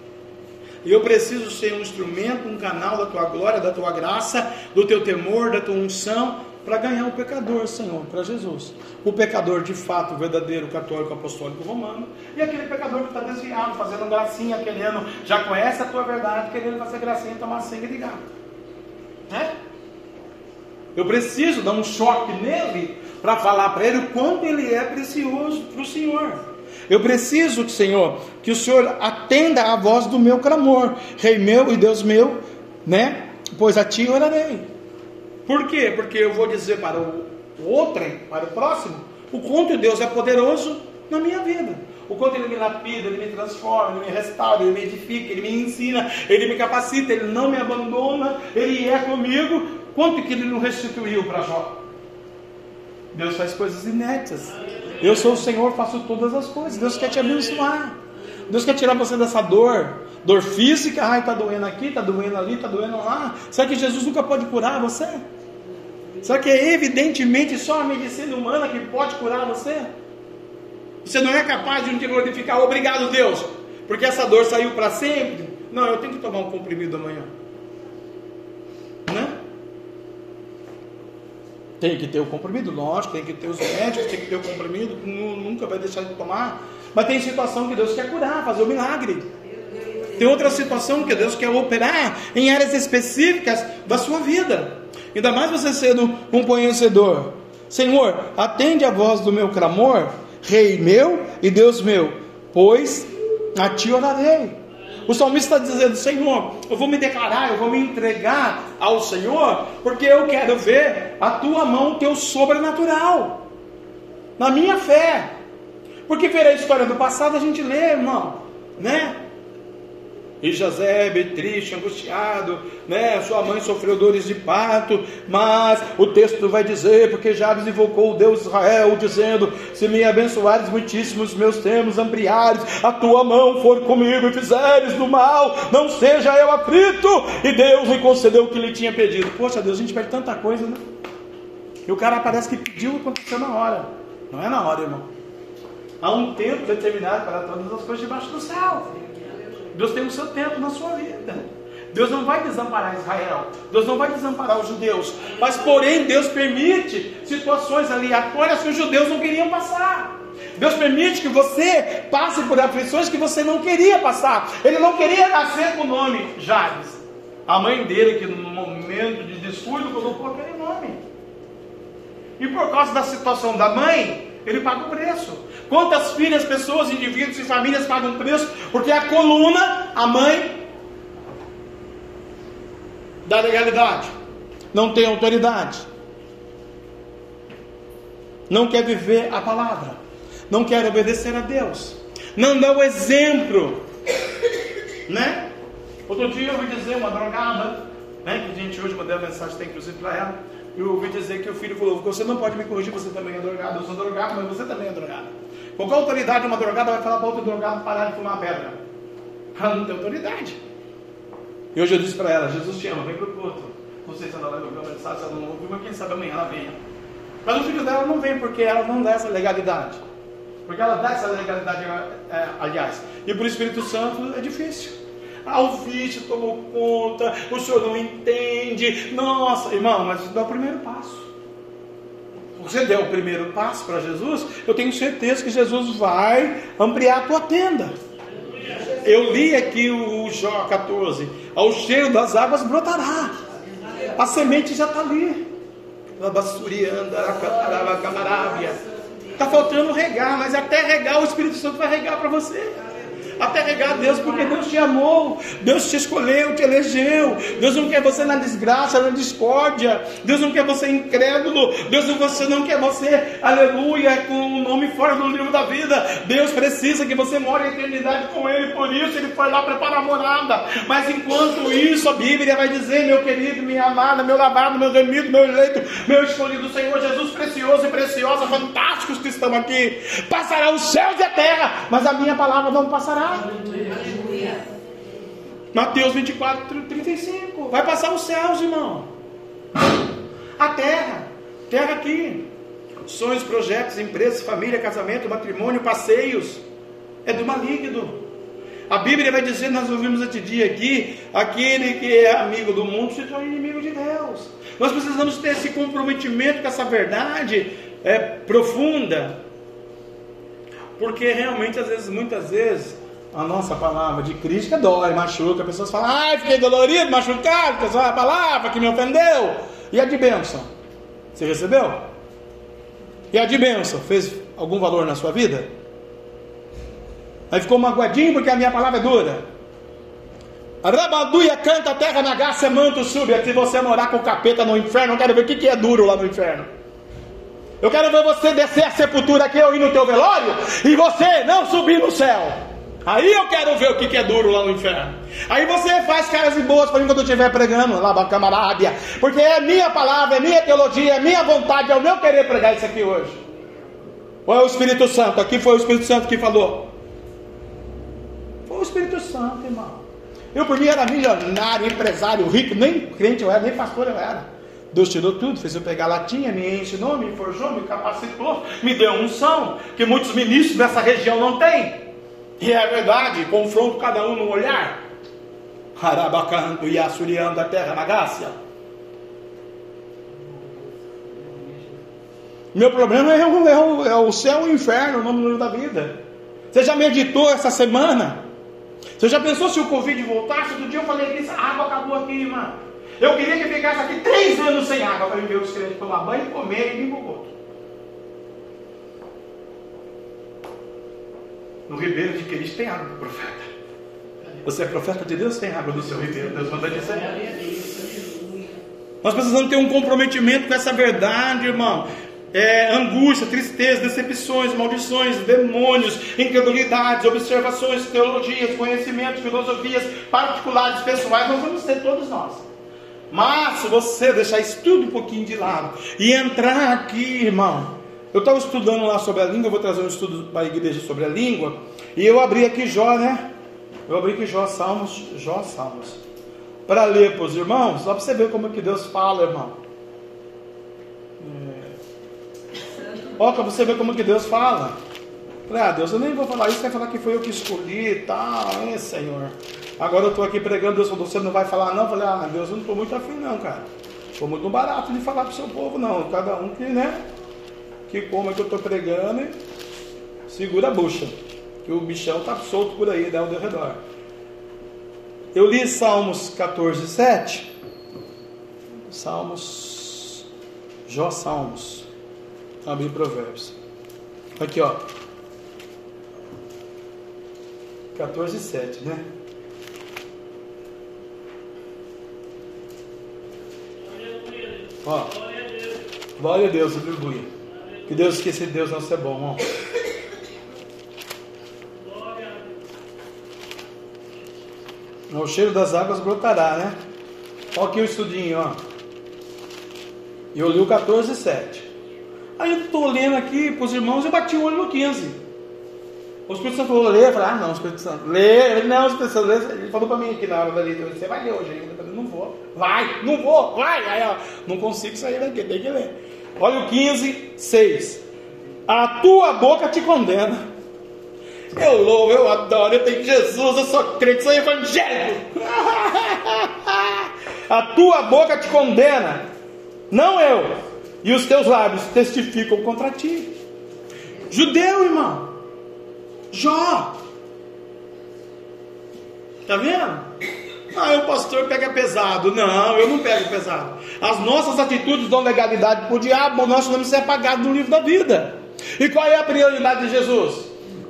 E eu preciso ser um instrumento, um canal da tua glória, da tua graça, do teu temor, da tua unção, para ganhar o pecador, Senhor, para Jesus. O pecador de fato, verdadeiro, católico, apostólico, romano, e aquele pecador que está desviado, fazendo gracinha, querendo, já conhece a tua verdade, querendo fazer gracinha e tomar sangue de gato. Né? Eu preciso dar um choque nele para falar para ele o quanto ele é precioso para o Senhor. Eu preciso, Senhor, que o Senhor atenda à voz do meu clamor, Rei meu e Deus meu, né? Pois a Ti orarei. Por quê? Porque eu vou dizer para o outro, para o próximo, o quanto Deus é poderoso na minha vida. O quanto Ele me lapida, Ele me transforma, Ele me restaura, Ele me edifica, Ele me ensina, Ele me capacita, Ele não me abandona, Ele é comigo. Quanto que Ele não restituiu para Jó? Deus faz coisas inéditas. Eu sou o Senhor, faço todas as coisas. Deus quer te abençoar. Deus quer tirar você dessa dor. Dor física, ai, está doendo aqui, está doendo ali, está doendo lá. Será que Jesus nunca pode curar você? Será que é evidentemente só a medicina humana que pode curar você? Você não é capaz de dia glorificar, obrigado Deus, porque essa dor saiu para sempre? Não, eu tenho que tomar um comprimido amanhã. Né? Tem que ter o comprimido, lógico, tem que ter os médicos, tem que ter o comprimido, nunca vai deixar de tomar. Mas tem situação que Deus quer curar, fazer o um milagre. Tem outra situação que Deus quer operar em áreas específicas da sua vida. Ainda mais você sendo um conhecedor. Senhor, atende a voz do meu clamor, Rei meu e Deus meu, pois a ti orarei. O salmista está dizendo: Senhor, eu vou me declarar, eu vou me entregar ao Senhor, porque eu quero ver a tua mão, o teu sobrenatural, na minha fé. Porque ver a história do passado a gente lê, irmão, né? E José, triste, angustiado, né? Sua mãe sofreu dores de parto, mas o texto vai dizer, porque Jabes invocou o Deus Israel, dizendo: Se me abençoares muitíssimos meus termos, ampliares, a tua mão for comigo e fizeres do mal, não seja eu aflito. E Deus lhe concedeu o que lhe tinha pedido. Poxa, Deus, a gente pede tanta coisa, né? E o cara parece que pediu e aconteceu na hora. Não é na hora, irmão. Há um tempo determinado para todas as coisas debaixo do céu. Deus tem o seu tempo na sua vida. Deus não vai desamparar Israel, Deus não vai desamparar os judeus, mas porém Deus permite situações aleatórias que os judeus não queriam passar. Deus permite que você passe por aflições que você não queria passar. Ele não queria nascer com o nome Jabes. A mãe dele, que no momento de descuido, colocou aquele nome. E por causa da situação da mãe, ele paga o preço. Quantas filhas, pessoas, indivíduos e famílias pagam preço porque a coluna, a mãe da legalidade, não tem autoridade, não quer viver a palavra, não quer obedecer a Deus, não dá o exemplo, né? Outro dia eu ouvi dizer uma drogada, né? Que a gente hoje mandou mensagem, tem inclusive para ela. Eu ouvi dizer que o filho falou: Você não pode me corrigir, você também é drogado. Eu sou drogado, mas você também é drogado. Com qual autoridade uma drogada vai falar para outro drogado parar de fumar pedra? Ela não tem autoridade. E hoje eu disse para ela: Jesus te ama, vem para o sei se ela vai ouvir uma mensagem, ela não ouviu, mas quem sabe amanhã ela venha. Mas o filho dela não vem porque ela não dá essa legalidade. Porque ela dá essa legalidade, é, aliás. E para o Espírito Santo é difícil. Ah, o vício tomou conta, o senhor não entende. Nossa, irmão, mas dá o primeiro passo. Você der o primeiro passo para Jesus, eu tenho certeza que Jesus vai ampliar a tua tenda. Eu li aqui o Jó 14: ao cheiro das águas brotará, a semente já está ali. Está faltando regar, mas até regar o Espírito Santo vai regar para você. Até regar Deus, porque Deus te amou, Deus te escolheu, te elegeu. Deus não quer você na desgraça, na discórdia. Deus não quer você incrédulo. Deus você não quer você, aleluia, com o nome fora do livro da vida. Deus precisa que você more a eternidade com Ele, por isso Ele foi lá preparar a morada. Mas enquanto isso, a Bíblia vai dizer, meu querido, minha amada, meu lavado, meu remido, meu eleito, meu escolhido, Senhor Jesus, precioso e preciosa, fantásticos que estão aqui. Passará os céus e a terra, mas a minha palavra não passará. Mateus 24, 35. Vai passar os céus, irmão. A terra. Terra aqui. Sonhos, projetos, empresas, família, casamento, matrimônio, passeios. É do maligno. A Bíblia vai dizer, nós ouvimos este dia aqui, aquele que é amigo do mundo se torna inimigo de Deus. Nós precisamos ter esse comprometimento com essa verdade é, profunda. Porque realmente, às vezes, muitas vezes, a nossa palavra de crítica dói, machuca. As pessoas falam, ai, fiquei dolorido, machucado, pessoal, a palavra que me ofendeu. E a de bênção? Você recebeu? E a de bênção? Fez algum valor na sua vida? Aí ficou magoadinho porque a minha palavra é dura. A rabaduia canta a terra na gaça, manto sube. Se você morar com o capeta no inferno, eu quero ver o que, que é duro lá no inferno. Eu quero ver você descer a sepultura aqui, eu ir no teu velório, e você não subir no céu. Aí eu quero ver o que, que é duro lá no inferno. Aí você faz caras e boas para mim quando eu estiver pregando lá na camarábia. Porque é minha palavra, é minha teologia, é minha vontade, é o meu querer pregar isso aqui hoje. Ou é o Espírito Santo? Aqui foi o Espírito Santo que falou. Foi o Espírito Santo, irmão. Eu por mim era milionário, empresário, rico, nem crente eu era, nem pastor eu era. Deus tirou tudo, fez eu pegar latinha, me ensinou, me forjou, me capacitou, me deu unção, que muitos ministros dessa região não têm. E é verdade, confronto cada um no olhar. Harabacando e assuriando a terra na Gácia. Meu problema é o, é, o, é o céu e o inferno, o nome da vida. Você já meditou essa semana? Você já pensou se o Covid voltasse? Outro dia eu falei a água acabou aqui, irmã. Eu queria que ficasse aqui três anos sem água para ver os crentes tomar banho, comer e vir para o outro. No ribeiro de Cristo tem água do profeta. Você é profeta de Deus, tem água do seu ribeiro. Deus manda dizer. Nós precisamos ter um comprometimento com essa verdade, irmão. É, angústia, tristeza, decepções, maldições, demônios, incredulidades, observações, teologias, conhecimentos, filosofias particulares, pessoais, nós vamos ter todos nós. Mas se você deixar isso tudo um pouquinho de lado e entrar aqui, irmão, eu estava estudando lá sobre a língua, vou trazer um estudo para a igreja sobre a língua, e eu abri aqui Jó, né? Eu abri aqui Jó, Salmos, Jó, Salmos, para ler para os irmãos, só para você ver como é que Deus fala, irmão. É... Ó, para você ver como é que Deus fala. Falei, ah, Deus, eu nem vou falar isso, vai falar que foi eu que escolhi e tal, hein, Senhor. Agora eu estou aqui pregando, Deus falou, você não vai falar não? falei, ah, Deus, eu não estou muito afim não, cara. Estou muito barato de falar para o seu povo, não. Cada um que, né? Que como é que eu estou pregando e segura a bucha, que o bichão está solto por aí, né, ao redor. Eu li Salmos 14, 7. Salmos, Jó Salmos, abri Provérbios. Aqui ó, 14, 7, né? Ó, glória a Deus, aleluia. Que Deus esqueça de Deus não ser bom, irmão. O cheiro das águas brotará, né? Olha aqui o estudinho, ó. Eu li o 14, 7. Aí eu estou lendo aqui para os irmãos e bati o olho no 15. O Espírito Santo falou, lê. Eu falei, ah, não, Espírito Santo, lê. Ele, não, Espírito Santo, lê. Ele falou para mim aqui na hora da leitura, você vai ler hoje ainda. Eu falei, não vou. Vai, não vou, vai. Aí, ó, não consigo sair daqui, tem que ler. Olha o 15, 6. A tua boca te condena. Eu louvo, eu adoro, eu tenho Jesus, eu sou crente, sou evangélico. [laughs] A tua boca te condena, não eu. E os teus lábios testificam contra ti. Judeu, irmão. Jó. Está vendo? Ah, o pastor pega pesado. Não, eu não pego pesado. As nossas atitudes dão legalidade para o diabo, nós vamos ser apagados no livro da vida. E qual é a prioridade de Jesus?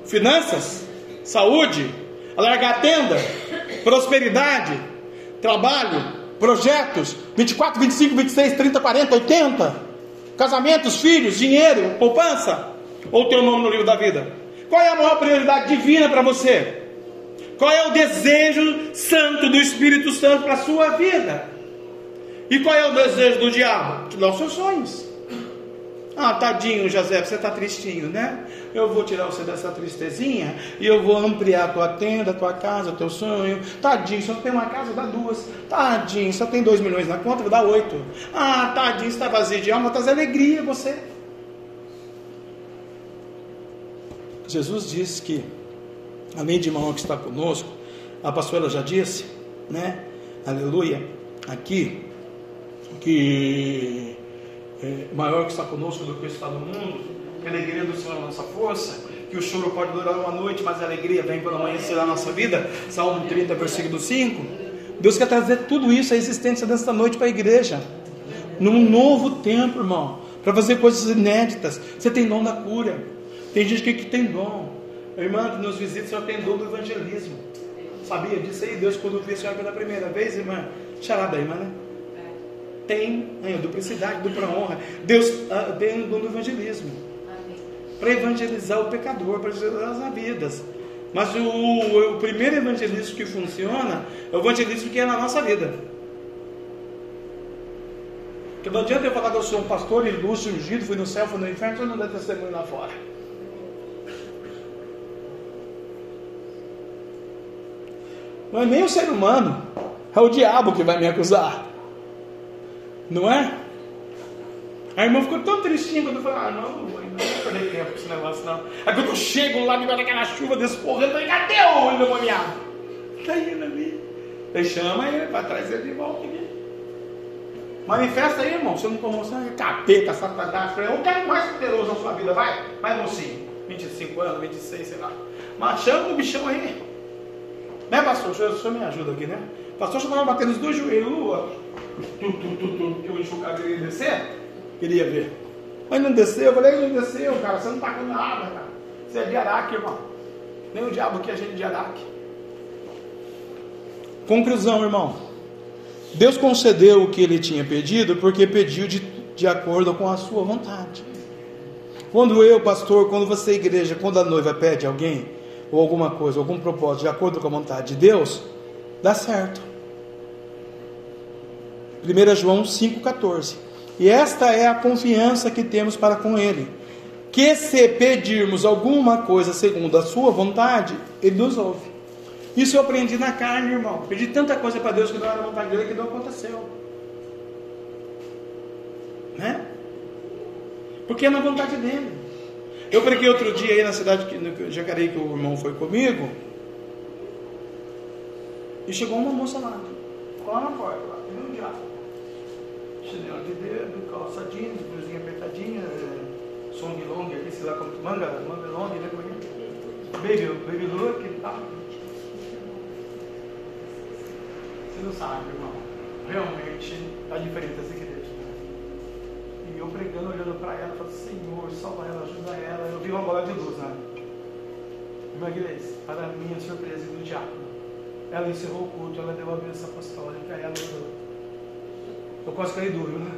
Finanças? Saúde? Alargar a tenda? Prosperidade? Trabalho? Projetos? 24, 25, 26, 30, 40, 80? Casamentos, filhos, dinheiro, poupança? Ou teu nome no livro da vida? Qual é a maior prioridade divina para você? Qual é o desejo santo do Espírito Santo para a sua vida? E qual é o desejo do diabo? Te dar os seus sonhos. Ah, tadinho, José, você está tristinho, né? Eu vou tirar você dessa tristezinha e eu vou ampliar a tua tenda, a tua casa, o teu sonho. Tadinho, só tem uma casa, dá duas. Tadinho, só tem dois milhões na conta, dá oito. Ah, tadinho, está vazio de alma, traz alegria você. Jesus disse que, além de irmão que está conosco, a pastora já disse, né? Aleluia, aqui, que é maior que está conosco do que está no mundo, que a alegria do Senhor é a nossa força, que o choro pode durar uma noite, mas a alegria vem quando amanhecer a nossa vida. Salmo 30, versículo 5. Deus quer trazer tudo isso, a existência desta noite para a igreja, num novo tempo, irmão, para fazer coisas inéditas. Você tem dom da cura, tem gente que tem dom. A irmã que nos visita, o senhor tem dom do evangelismo. Sabia disso aí? Deus, quando viu a senhora pela primeira vez, irmã, charada, irmã, né? tem a duplicidade, dupla honra. Deus uh, tem o dom do evangelismo. Para evangelizar o pecador, para evangelizar as vidas. Mas o, o, primeiro evangelismo que funciona é o evangelismo que é na nossa vida. Porque não adianta eu falar que eu sou um pastor ilustre, ungido, fui no céu, fui no inferno, eu não dá testemunho lá fora. Não é nem o ser humano, é o diabo que vai me acusar. Não é? A irmã ficou tão tristinha quando eu falei, ah, não, não vou, não perder tempo com esse negócio, não. Aí quando eu chego lá debaixo daquela chuva desporrando, eu falei, cadê o olho demoniado? Caindo ali. Aí chama ele para trazer de volta aqui. Manifesta aí, irmão. Você não tomou sangue, capeta, satanás. Eu quero mais poderoso na sua vida, vai. Vai, mocinho. 25 anos, 26, sei lá. Mas chama o bichão aí. Né, pastor? O senhor, o senhor me ajuda aqui, né? pastor já estava batendo os dois joelhos, lua. Tu, tu, tu, tu, que o enxugar queria descer? Queria ver. Mas não desceu, eu falei, não desceu, cara. Você não está com nada, cara. Você é de Araque, irmão. Nem o diabo aqui é gente de Araque. Conclusão, irmão. Deus concedeu o que ele tinha pedido porque pediu de, de acordo com a sua vontade. Quando eu, pastor, quando você, igreja, quando a noiva pede alguém, ou alguma coisa, algum propósito, de acordo com a vontade de Deus, dá certo. 1 João 5,14. E esta é a confiança que temos para com Ele. Que se pedirmos alguma coisa segundo a Sua vontade, Ele nos ouve. Isso eu aprendi na carne, irmão. Pedi tanta coisa para Deus que não era vontade dele que não aconteceu. Né? Porque é na vontade dele. Eu preguei outro dia aí na cidade de Jacareí que o irmão foi comigo. E chegou uma moça lá, lá na porta, lá, um diabo. Chinelo de dedo, calça jeans, blusinha apertadinha, é, song long, aqui, sei lá como, manga, manga long, né, como é que é? Baby, baby look e tal. Você não sabe, irmão. Realmente está diferente das igrejas. E eu pregando, olhando para ela, falando, Senhor, salva ela, ajuda ela. Eu vi uma bola de luz, né? Irmã Grace, para minha surpresa e do diabo ela encerrou o culto, ela deu a bênção apostólica, ela eu, eu quase caí duro, né?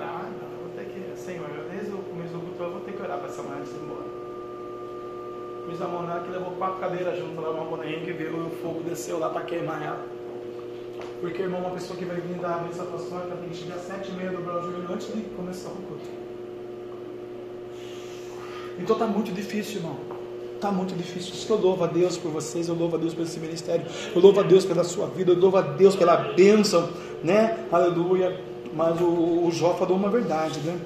Ah, não, eu vou ter que, Senhor, desde o começo do culto eu vou ter que orar para essa mulher ir embora. Fiz a mão que levou quatro cadeiras junto lá, uma bonequinha que veio o fogo desceu lá para queimar ela. Porque, irmão, uma pessoa que vai vir dar a bênção apostólica tem que chegar às sete e meia do Brasil antes de começar o culto. Então está muito difícil, irmão. Está muito difícil. Eu louvo a Deus por vocês, eu louvo a Deus por esse ministério, eu louvo a Deus pela sua vida, eu louvo a Deus pela bênção, né? Aleluia. Mas o, o Jó falou uma verdade, né?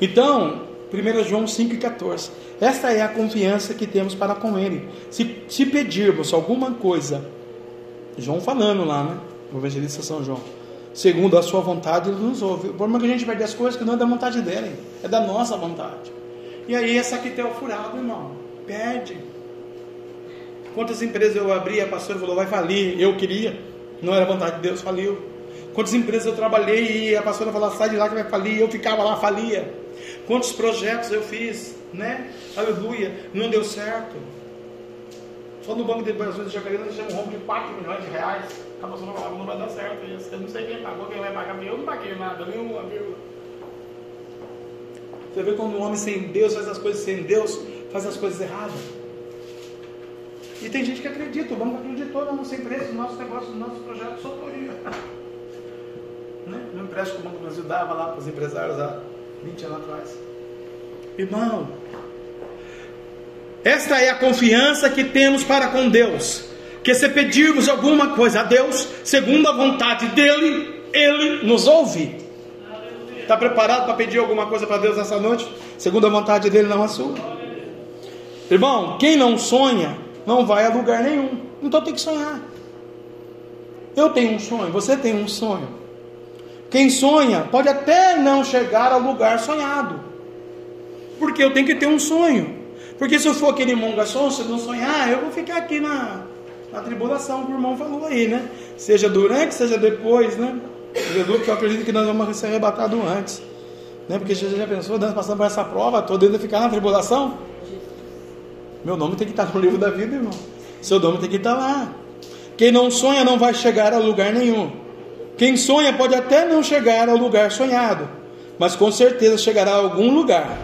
Então, 1 João 5,14. Essa é a confiança que temos para com Ele. Se, se pedirmos alguma coisa, João falando lá, né? O evangelista São João. Segundo a sua vontade, ele nos ouve. O problema é que a gente vai as coisas que não é da vontade dele, é da nossa vontade. E aí essa aqui tem o furado, irmão. Perde. Quantas empresas eu abri, a pastora falou, vai falir. Eu queria, não era vontade de Deus, faliu. Quantas empresas eu trabalhei e a pastora falou, sai de lá que vai falir. Eu ficava lá, falia. Quantos projetos eu fiz, né? Aleluia, não deu certo. Só no Banco de Operações de Jacareí nós um rombo de 4 milhões de reais. A pessoa falava, não vai dar certo isso. Eu não sei quem pagou, quem vai pagar. Eu não paguei nada, nenhuma vírgula. Você vê quando um homem sem Deus faz as coisas sem Deus, faz as coisas erradas. E tem gente que acredita, o banco acreditou na nossa empresa, no nosso negócio, no nosso projeto de sotoria. [laughs] né? No empréstimo que o Banco do Brasil dava lá para os empresários há 20 anos atrás. Irmão, esta é a confiança que temos para com Deus. Que se pedirmos alguma coisa a Deus, segundo a vontade dEle, Ele nos ouve. Está preparado para pedir alguma coisa para Deus essa noite? Segundo a vontade dEle, não a sua. Irmão, quem não sonha, não vai a lugar nenhum. Então tem que sonhar. Eu tenho um sonho, você tem um sonho. Quem sonha pode até não chegar ao lugar sonhado. Porque eu tenho que ter um sonho. Porque se eu for aquele monga sonso, não sonhar, eu vou ficar aqui na, na tribulação que o irmão falou aí, né? Seja durante, seja depois, né? Jesus, que eu acredito que nós vamos ser arrebatados antes. Né? Porque você já pensou, nós passando por essa prova, toda ainda ficar na tribulação? Meu nome tem que estar no livro da vida, irmão. Seu nome tem que estar lá. Quem não sonha não vai chegar a lugar nenhum. Quem sonha pode até não chegar ao lugar sonhado, mas com certeza chegará a algum lugar.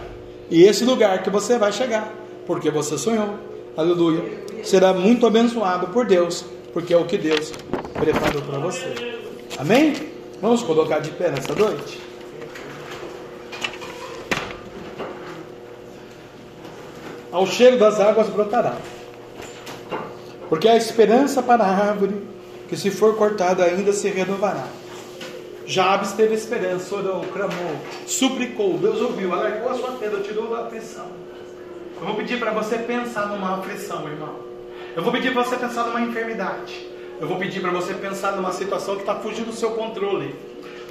E esse lugar que você vai chegar porque você sonhou. Aleluia. Será muito abençoado por Deus, porque é o que Deus preparou para você. Amém? Vamos colocar de pé nessa noite? Ao cheiro das águas brotará. Porque a esperança para a árvore, que se for cortada ainda se renovará. Jabes teve esperança, orou, clamou, suplicou, Deus ouviu, alargou a sua tenda, tirou da aflição. Eu vou pedir para você pensar numa aflição, irmão. Eu vou pedir para você pensar numa enfermidade. Eu vou pedir para você pensar numa situação que está fugindo do seu controle.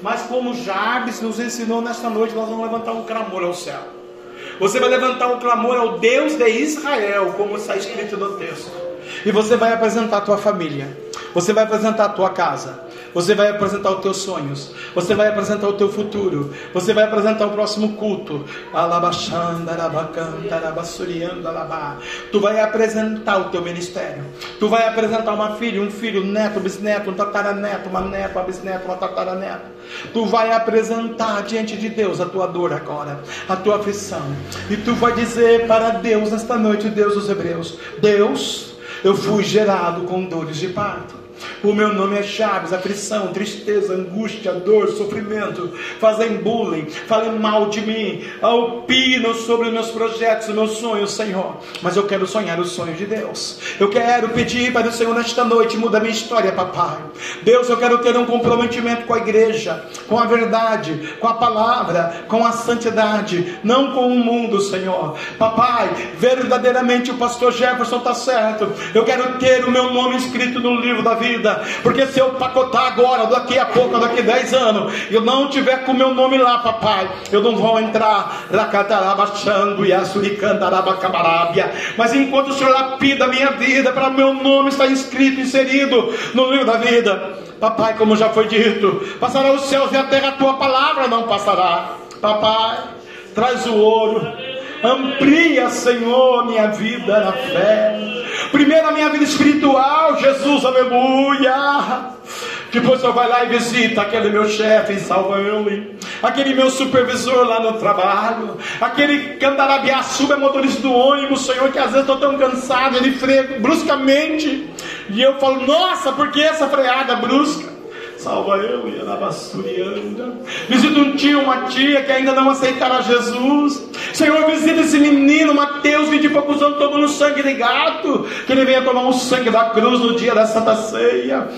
Mas como Jabes nos ensinou nesta noite, nós vamos levantar um clamor ao céu. Você vai levantar um clamor ao Deus de Israel, como está escrito no texto. E você vai apresentar a tua família. Você vai apresentar a tua casa. Você vai apresentar os teus sonhos. Você vai apresentar o teu futuro. Você vai apresentar o próximo culto. Tu vai apresentar o teu ministério. Tu vai apresentar uma filha, um filho, um neto, um bisneto, um tataraneto, uma neta, uma bisneta, uma tataraneta. Tu vai apresentar diante de Deus a tua dor agora, a tua aflição. E tu vai dizer para Deus nesta noite, Deus dos Hebreus: Deus, eu fui gerado com dores de parto. O meu nome é Chaves, aflição, tristeza, angústia, dor, sofrimento. Fazem bullying, falem mal de mim, opinam sobre os meus projetos, os meus sonhos, Senhor. Mas eu quero sonhar os sonhos de Deus. Eu quero pedir para o Senhor nesta noite, muda minha história, papai. Deus, eu quero ter um comprometimento com a igreja, com a verdade, com a palavra, com a santidade, não com o mundo, Senhor. Papai, verdadeiramente o pastor Jefferson está certo. Eu quero ter o meu nome escrito no livro da vida vida. Porque se eu pacotar agora, daqui a pouco, daqui a 10 anos, eu não tiver com o meu nome lá, papai, eu não vou entrar. Mas enquanto o Senhor lapida a minha vida, para meu nome estar inscrito, inserido no livro da vida. Papai, como já foi dito, passará os céus e a terra, a tua palavra não passará. Papai, traz o ouro, amplia, Senhor, minha vida na fé. Primeiro a minha vida espiritual, Jesus, aleluia. Depois eu vai lá e visita aquele meu chefe em salva ele, aquele meu supervisor lá no trabalho, aquele cantarabiaçuba motorista do ônibus, Senhor, que às vezes estou tão cansado, ele freia bruscamente, e eu falo, nossa, por que essa freada brusca? Salva eu e a basturianda. Visita um tio, uma tia que ainda não aceitaram Jesus. Senhor, visita esse menino, Mateus, vinte e poucos anos, tomando sangue de gato. Que ele venha tomar um sangue da cruz no dia da Santa Ceia.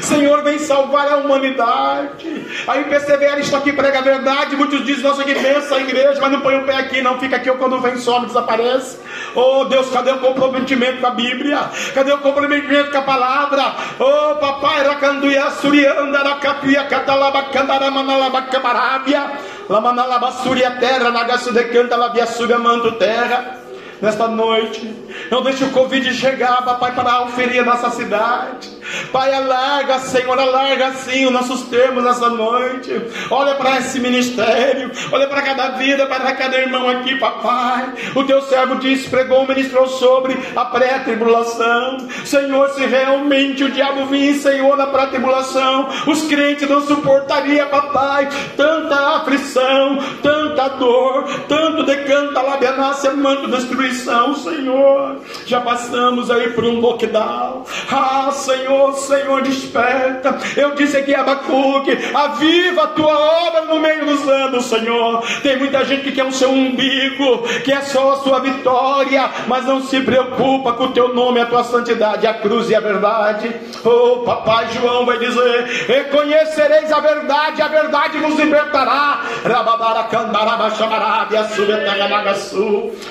Senhor, vem salvar a humanidade. Aí persevera, está aqui, prega a verdade. Muitos dizem, nossa, que pensa a igreja, mas não põe o pé aqui, não fica aqui, ou quando vem, some, desaparece. Oh Deus, cadê o comprometimento com a Bíblia? Cadê o comprometimento com a palavra? Oh papai racanduia surianda rakapia catalaba candara manalaba camarabia lamanalaba suria terra nagasu de canta labia suga manto terra nesta noite. Não deixe o Covid chegar, papai, para auferir a nossa cidade. Pai, alarga, Senhor, alarga sim os nossos termos nessa noite. Olha para esse ministério, olha para cada vida, para cada irmão aqui, papai. O teu servo disse, pregou, ministrou sobre a pré-tribulação. Senhor, se realmente o diabo vinha, Senhor, na pré-tribulação, os crentes não suportariam, papai, tanta aflição, tanta dor, tanto decanta, labianácia, manto, destruição, Senhor. Já passamos aí por um lockdown. Ah, Senhor, Senhor, desperta. Eu disse aqui, Abacuque, aviva a tua obra no meio dos anos, Senhor. Tem muita gente que quer o seu umbigo, que é só a sua vitória, mas não se preocupa com o teu nome, a tua santidade, a cruz e a verdade. Oh, papai João vai dizer: reconhecereis a verdade, a verdade vos libertará.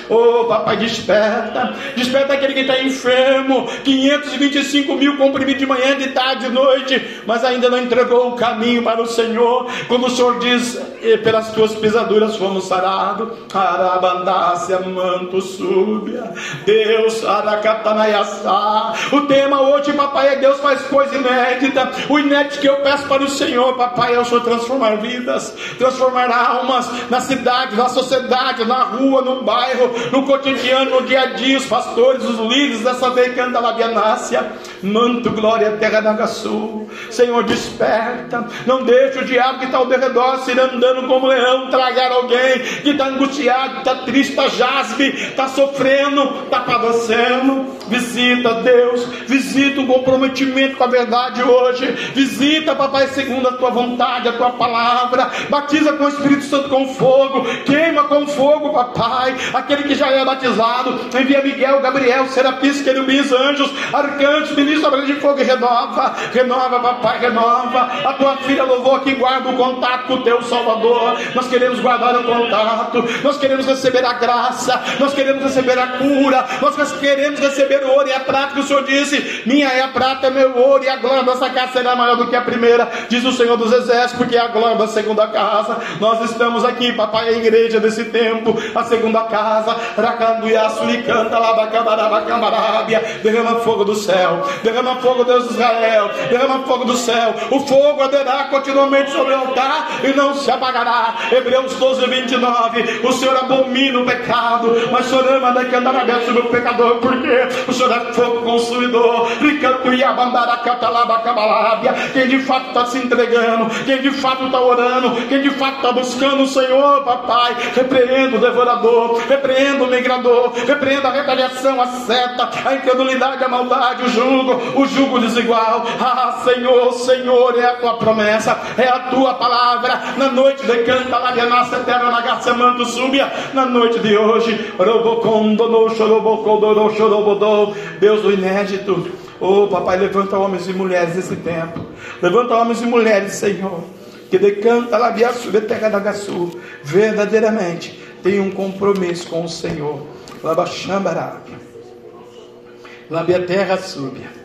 Oh, papai, desperta, desperta aquele que está enfermo. 525 mil comprimidos de manhã, de tarde, de noite, mas ainda não entregou o caminho para o Senhor. Como o Senhor diz, pelas tuas pisaduras fomos sarados. Arabandácia, manto, súbia. Deus, aracatanaiaçá. O tema hoje, papai, é Deus faz coisa inédita. O inédito que eu peço para o Senhor, papai, é o Senhor transformar vidas, transformar almas na cidade, na sociedade, na rua, no bairro, no cotidiano, no dia a dia, os pastores, os líderes dessa decanda labianácia. Manto, glória, terra da sul. Senhor, desperta. Não deixe o diabo que está ao redor se andando como leão tragar alguém que está angustiado, está triste, está jaspe, está sofrendo, está padecendo. Visita, Deus. Visita o comprometimento com a verdade hoje. Visita, papai, segundo a tua vontade, a tua palavra. Batiza com o Espírito Santo com fogo. Queima com fogo, papai. Aquele que já é batizado. Envia Miguel, Gabriel, Serapis, querubins, anjos, arcanjos, ministros de fogo e renova. Renova, papai, renova. A tua filha louvou aqui, guarda o contato com o teu Salvador. Nós queremos guardar o contato. Nós queremos receber a graça. Nós queremos receber a cura. Nós queremos receber o ouro e a prata que o Senhor disse: Minha é a prata, é meu ouro, e a glória dessa casa será maior do que a primeira, diz o Senhor dos Exércitos, porque é a glória da segunda casa. Nós estamos aqui, papai, a igreja desse tempo, a segunda casa, Racanduia, Sulicanta, Labacambarabacambarábia, derrama fogo do céu, derrama fogo, Deus de Israel, derrama fogo do céu, o fogo arderá continuamente sobre o altar e não se apagará. Hebreus 12, 29, o Senhor abomina o pecado, mas o Senhor ama daqui andar aberto sobre o pecador, porque o Senhor é fogo consumidor, quem de fato está se entregando, quem de fato está orando, quem de fato está buscando o Senhor, papai, repreenda o devorador, repreenda o migrador, repreenda a retaliação, a seta, a incredulidade, a maldade, o jugo, o jugo desigual. Ah, Senhor, Senhor, é a tua promessa, é a tua palavra. Na noite de canta, lá de nossa terra, na garça, manto, súbia, na noite de hoje, Deus do inédito. Oh, papai, levanta homens e mulheres desse tempo. Levanta homens e mulheres, Senhor. Que decanta lá de terra da Gaçu. Verdadeiramente tem um compromisso com o Senhor. Labaxambará. Labia terra súbia.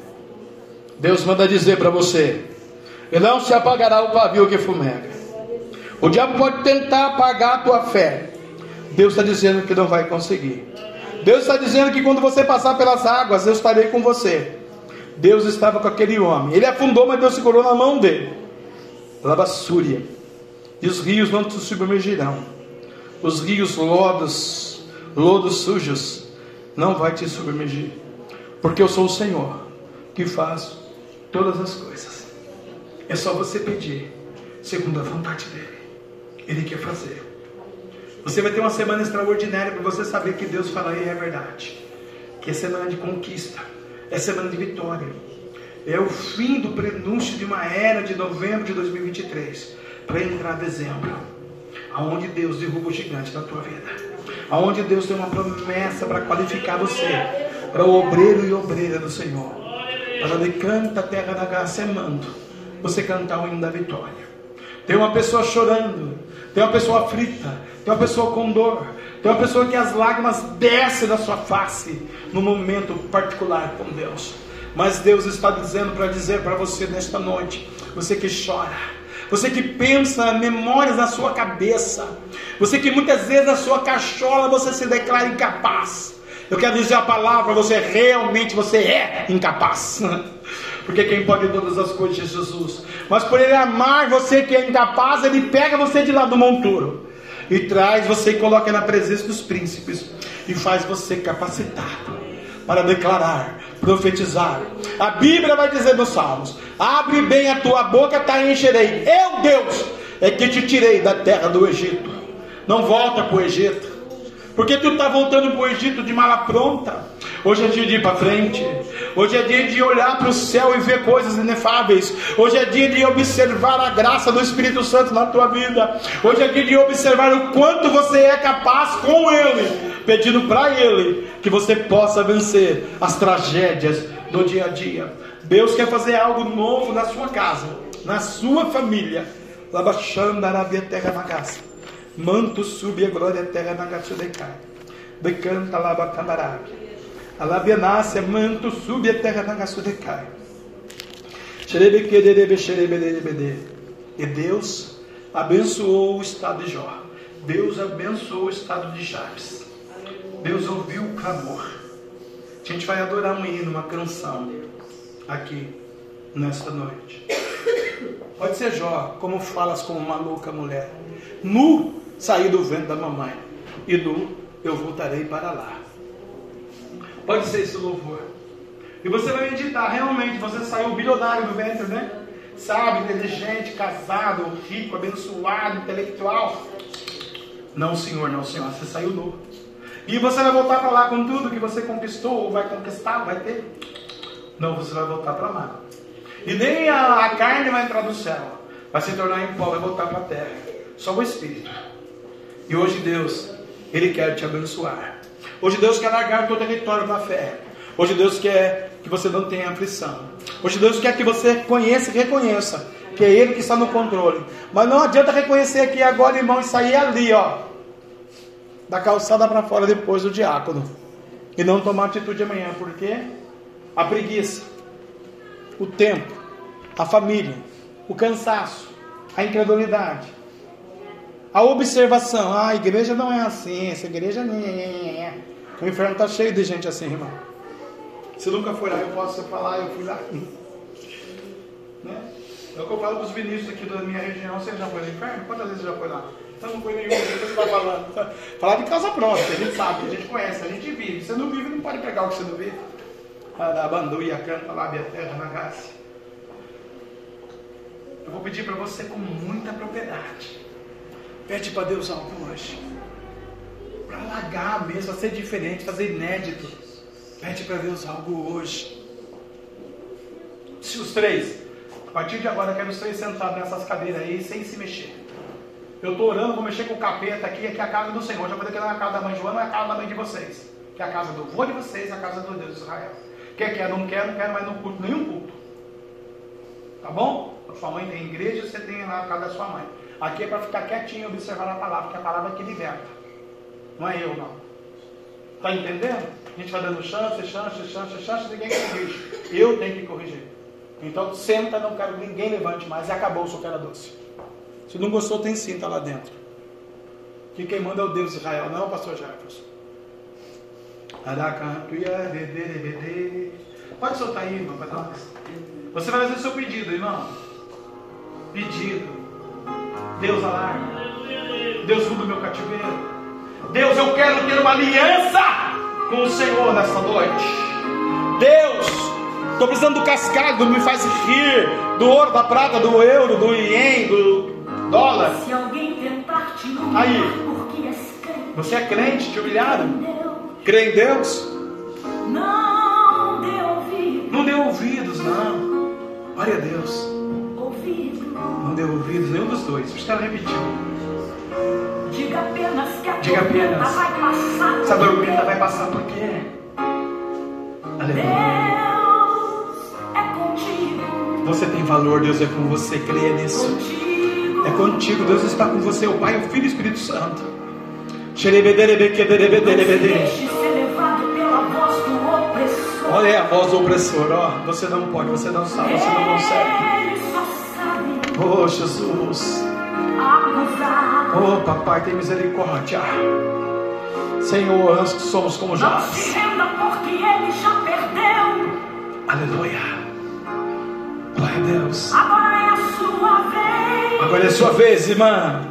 Deus manda dizer para você: e não se apagará o pavio que fumega. O diabo pode tentar apagar a tua fé. Deus está dizendo que não vai conseguir. Deus está dizendo que quando você passar pelas águas, eu estarei com você. Deus estava com aquele homem. Ele afundou, mas Deus segurou na mão dele. Labassúria. E os rios não te submergirão. Os rios lodos, lodos sujos, não vai te submergir. Porque eu sou o Senhor que faz todas as coisas. É só você pedir, segundo a vontade dele. Ele quer fazer. Você vai ter uma semana extraordinária para você saber que Deus fala aí é verdade. Que é semana de conquista, é semana de vitória. É o fim do prenúncio de uma era de novembro de 2023 para entrar dezembro, aonde Deus derruba o gigante da tua vida, aonde Deus tem uma promessa para qualificar você para o obreiro e obreira do Senhor. Ele canta a terra da graça emando, você cantar o hino da vitória. Tem uma pessoa chorando, tem uma pessoa aflita, tem uma pessoa com dor, tem uma pessoa que as lágrimas descem da sua face no momento particular com Deus. Mas Deus está dizendo para dizer para você nesta noite, você que chora, você que pensa memórias na sua cabeça, você que muitas vezes na sua cachola você se declara incapaz. Eu quero dizer a palavra, você realmente você é incapaz. [laughs] Porque quem pode todas as coisas é Jesus. Mas por ele amar você que é incapaz, ele pega você de lá do monturo e traz você e coloca na presença dos príncipes e faz você capacitado para declarar, profetizar. A Bíblia vai dizer nos Salmos: abre bem a tua boca, tá encherei. Eu, Deus, é que te tirei da terra do Egito. Não volta para o Egito. Porque tu está voltando para o Egito de mala pronta. Hoje é dia de ir para frente. Hoje é dia de olhar para o céu e ver coisas inefáveis. Hoje é dia de observar a graça do Espírito Santo na tua vida. Hoje é dia de observar o quanto você é capaz com Ele, pedindo para Ele que você possa vencer as tragédias do dia a dia. Deus quer fazer algo novo na sua casa, na sua família. Labachanda Arabia Terra casa. Manto sube a glória terra na gacha de cai. Decanta labacandarabe. A lábia nasce, manto sube a terra na gacha de cai. E Deus abençoou o estado de Jó. Deus abençoou o estado de Jabes. Deus ouviu o clamor. A gente vai adorar um hino, uma canção aqui nesta noite. Pode ser Jó, como falas como uma louca mulher. Nu saí do vento da mamãe, e nu eu voltarei para lá. Pode ser esse louvor. E você vai meditar, realmente, você saiu bilionário do ventre, né? Sabe, inteligente, casado, rico, abençoado, intelectual. Não, senhor, não, senhor, você saiu nu. E você vai voltar para lá com tudo que você conquistou, ou vai conquistar, vai ter? Não, você vai voltar para lá. E nem a, a carne vai entrar no céu, vai se tornar em pó, vai voltar para a terra. Só o Espírito. E hoje Deus, Ele quer te abençoar. Hoje Deus quer largar o teu território da fé. Hoje Deus quer que você não tenha aflição. Hoje Deus quer que você conheça e reconheça que é Ele que está no controle. Mas não adianta reconhecer aqui agora, irmão, e sair ali, ó, da calçada para fora depois do diácono. E não tomar atitude amanhã, porque a preguiça, o tempo, a família, o cansaço, a incredulidade, a observação, ah, a igreja não é assim, essa igreja nem é. O inferno está cheio de gente assim, irmão. Se nunca foi lá, eu posso falar, eu fui lá. Né? É eu falo para os ministros aqui da minha região. Você já foi no inferno? Quantas vezes você já foi lá? Então não foi nenhum, você está falando. Falar de causa própria, a gente sabe, a gente conhece, a gente vive. Você não vive, não pode pegar o que você não vive. Abanduia, canta, lá, a terra, na graça. Eu vou pedir para você com muita propriedade Pede para Deus algo hoje. Para alagar mesmo, para ser diferente, fazer inédito. Pede para Deus algo hoje. Se os três, a partir de agora, quero os três sentados nessas cadeiras aí, sem se mexer. Eu estou orando, vou mexer com o capeta aqui, aqui é a casa do Senhor. Já falei que não é a casa da mãe Joana, não é a casa da mãe de vocês. Que é a casa do vô de vocês, é a casa do Deus de Israel. Quer, quer, não quer, não quer mais no culto, nenhum culto. Tá bom? A sua mãe tem igreja, você tem lá a casa da sua mãe. Aqui é para ficar quietinho e observar a palavra, porque a palavra é que liberta. Não é eu, não. Está entendendo? A gente vai dando chance, chance, chance, chance, ninguém corrige. Eu tenho que corrigir. Então senta, não quero que ninguém levante mais. E acabou, só quero doce. Se não gostou, tem cinta lá dentro. Que quem manda é o Deus de Israel, não é o pastor Jefferson. Pode soltar aí, irmão, para nós. Você vai fazer o seu pedido, irmão. Pedido. Deus alarma. Deus muda o meu cativeiro. Deus, eu quero ter uma aliança com o Senhor nesta noite. Deus, estou precisando do cascado, me faz rir do ouro, da prata, do euro, do ien, do dólar. Se alguém tentar te humilhar, Aí, você é crente, te humilharam? Crê em Deus? Não dê ouvidos. Não dê ouvidos, não. Glória a Deus. Não deu ouvidos nenhum dos dois. Ela repetiu. Diga apenas que a Diga apenas. vai passar. Essa tormenta vai passar por quê? Aleluia. Deus é contigo. Você tem valor, Deus é com você. Creia nisso. Contigo. É contigo. Deus está com você, o Pai, o Filho e o Espírito Santo. Olha a voz do opressor, ó. Você não pode, você não sabe, você não consegue. Oh, Jesus. Oh, papai, tem misericórdia. Senhor, nós somos como Jabes. porque ele já perdeu. Aleluia. Glória a Deus. Agora é a sua vez. Agora é a sua vez, irmã.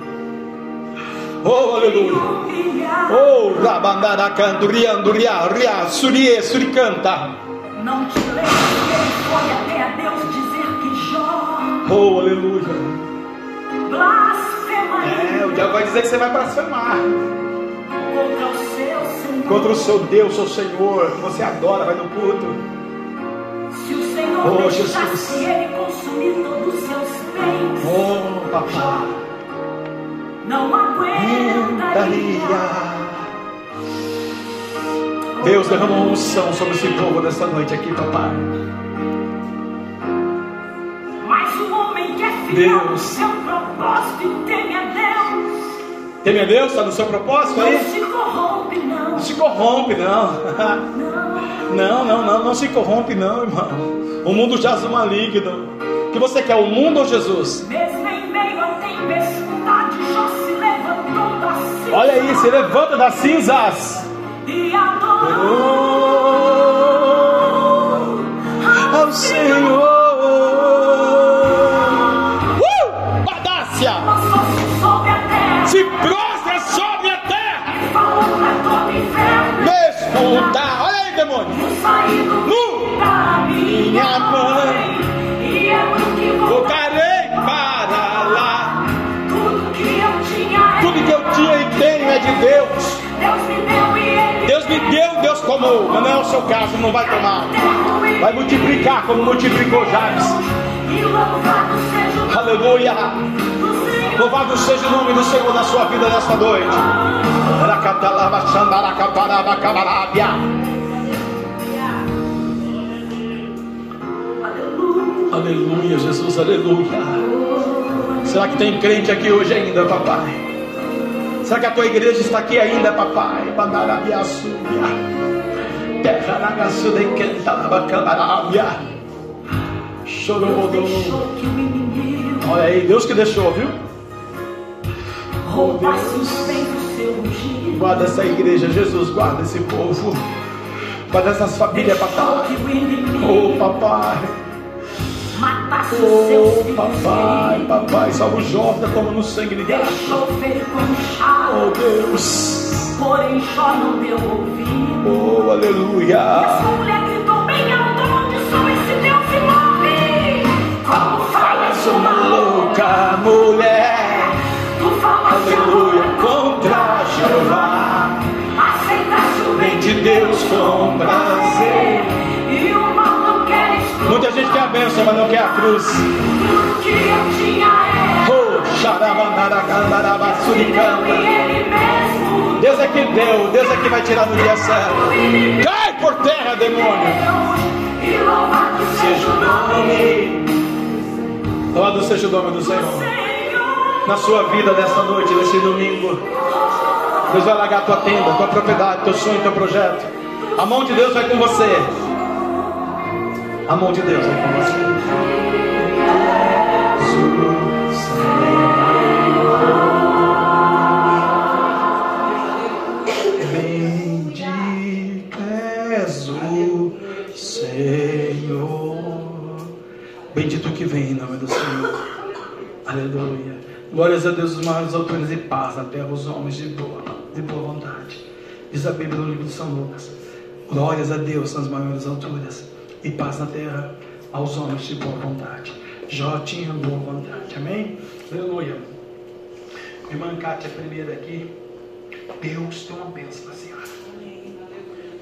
Oh, aleluia. Oh, rabandaracanduria, anduria, ria, surie, suricanta. Não te lembro que ele foi até Oh, aleluia. É, o diabo vai dizer que você vai blasfemar contra o seu Senhor. contra o seu Deus, seu Senhor, que você adora, vai no culto. Se o Senhor Oh, Jesus. ele consumir todos os seus bens, Oh, papai. não aguentaria. Deus derramou unção sobre esse povo nessa noite aqui, papai. Deus. seu propósito teme a Deus, Teme a Deus? Está no seu propósito não aí? se corrompe, não. Não se corrompe, não. Não. Não, não, não, não se corrompe, não, irmão. O mundo jaz no maligno. O que você quer, o mundo ou Jesus? Mesmo em meio à tempestade, Jó se levantou Olha aí, se levanta das cinzas. e adorou Oh, ao Senhor. Demônio. Nu. minha mãe vou Voltarei para lá. tudo que eu tinha é Tudo que eu tinha e tenho é de Deus. Deus me deu e ele Deus me deu, Deus tomou. Mas não é o seu caso, não vai tomar. Vai multiplicar como multiplicou Jabes. Aleluia. Louvado seja o nome do Senhor na sua vida nesta noite. Racatalaba, xandaracaparaba, cabarábia. Aleluia Jesus, aleluia. Será que tem crente aqui hoje ainda, papai? Será que a tua igreja está aqui ainda, papai? Bandarabiaçúbia. Terra e. Chorobodô. inimigo Olha aí, Deus que deixou, viu? seu ungido Guarda essa igreja, Jesus, guarda esse povo. Guarda essas famílias, papai. Oh, papai. Matasse seus Oh, filhos papai, papai. Salva o jovem, toma no sangue de graça. deixou ferir com chave Oh, Deus. porém Jó não deu ouvido Oh, e aleluia. essa mulher gritou bem alto onde sou esse Deus e morre como falas Uma louca mulher. tu falas Aleluia. Contra Jeová. aceitaste o Vem de Deus com bênção, mas não quer a cruz. tudo que eu tinha é Oh, e ele mesmo Deus é que deu, Deus é que vai tirar no dia certo. Cai por terra, demônio. Seja o nome. Louvado seja o nome do Senhor. Na sua vida nesta noite, nesse domingo. Deus vai largar a tua tenda, tua propriedade, teu sonho, teu projeto. A mão de Deus vai com você. A mão de Deus vai com você. Bendito és o Senhor. Bendito que vem em nome do Senhor. Aleluia. Glórias a Deus, os maiores autores e paz na terra, os homens de boa, de boa vontade. Diz a Bíblia no livro de São Lucas. Glórias a Deus nas maiores alturas e paz na terra aos homens de boa vontade. Jó tinha boa vontade. Amém? Aleluia. Irmã Kátia, primeira aqui. Deus tem uma bênção para a senhora.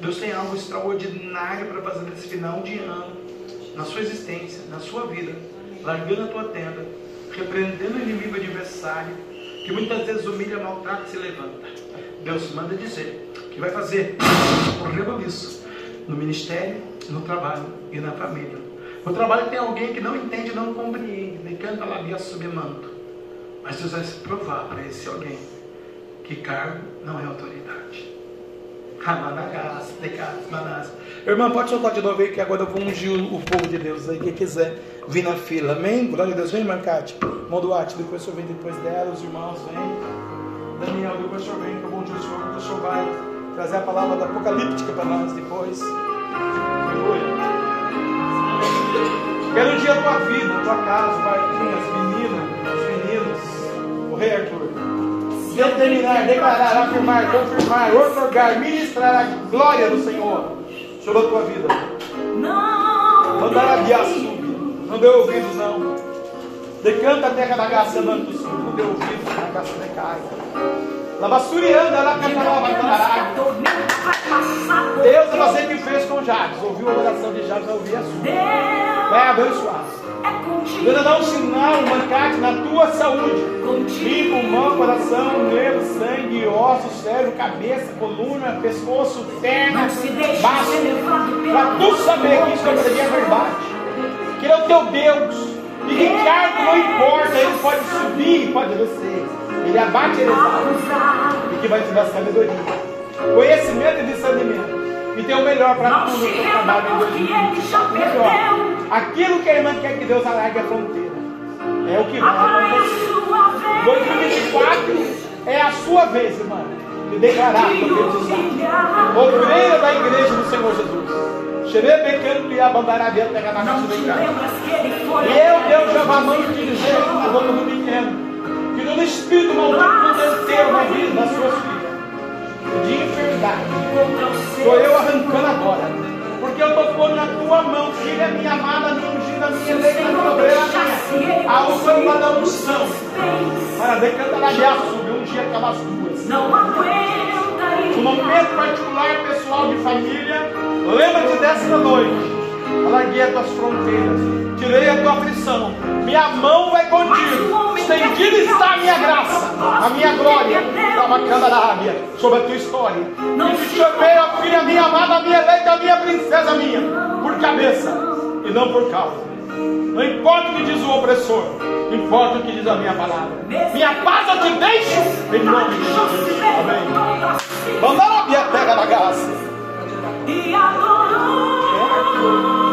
Deus tem algo extraordinário para fazer nesse final de ano, na sua existência, na sua vida, largando a tua tenda, repreendendo o inimigo adversário, que muitas vezes humilha, maltrata e se levanta. Deus manda dizer que vai fazer um reboliço no ministério, no trabalho e na família. No trabalho tem alguém que não entende, não compreende, nem canta lá via submanto. Mas Deus vai provar para esse alguém que cargo não é autoridade. Irmã, pode soltar de novo aí que agora eu vou ungir o povo de Deus aí. Quem quiser vir na fila, amém? Glória a Deus, vem, irmã Cátia. Mão do depois vem depois dela, os irmãos vem. Daniel, depois o senhor vem, que eu vou ungir o senhor vai trazer a palavra da apocalíptica para nós depois. Aleluia. Quero um dia a tua vida, a tua casa, as meninas, os meninos, o rei Arthur. Determinar, declarar, afirmar, confirmar, otorgar, ministrar a glória do Senhor sobre a tua vida. Não Mandar a sube. Não deu ouvidos, não. Decanta a terra da graça, manto sul. Não deu ouvidos, a graça decai. Deus, é você que fez com Jacques. Ouviu a oração de Jacques, ouviu a sua. Vai abençoar. Deus vai dar um sinal, um mancate na tua saúde. Rim, pulmão, coração, nervo, sangue, ossos, cérebro, cabeça, coluna, pescoço, perna, baixo. Para tu saber que isso é verdade. Que ele é o teu Deus. E que cargo não importa, ele pode subir, pode descer. Ele abate ele exalta. E que vai te dar sabedoria, conhecimento e discernimento. E tem o melhor para Não tu se no renda trabalho em porque ele já 2020. Aqui, ó. Aquilo que a irmã quer que Deus alargue a fronteira. É o que vai é acontecer. sua vez. 2024 é a sua vez, irmã, de declarar, De profetizar. Obreira da igreja do Senhor Jesus. Xerebecando e abandarabia terra na Não casa te do cara. lembras que ele foi E eu, Deus, já mando te dizer boca do pequeno, que todo espírito maldito deve ter uma vida das suas filhas. De enfermidade. seu eu arrancando agora. Porque eu estou pondo na tua mão, filha minha amada, minha ungida, minha eleita, minha obreira, minha. A uva da unção. Para decantar a guerra subir um dia aquelas duas. Não aguenta Um ir. momento particular, pessoal, de família. Lembra-te dessa noite. Alarguei as tuas fronteiras. Tirei a tua aflição. Minha mão vai contigo. Estendida está a minha graça, a minha glória. Tabacanda da Ábia, sobre a tua história. E te chamei, ó filha minha amada, a minha eleita, a minha princesa minha, por cabeça e não por causa. Não importa o que diz o opressor, importa o que diz a minha palavra. Minha paz eu te deixo em nome de Jesus. Amém. Mandar a minha terra da graça. E adorou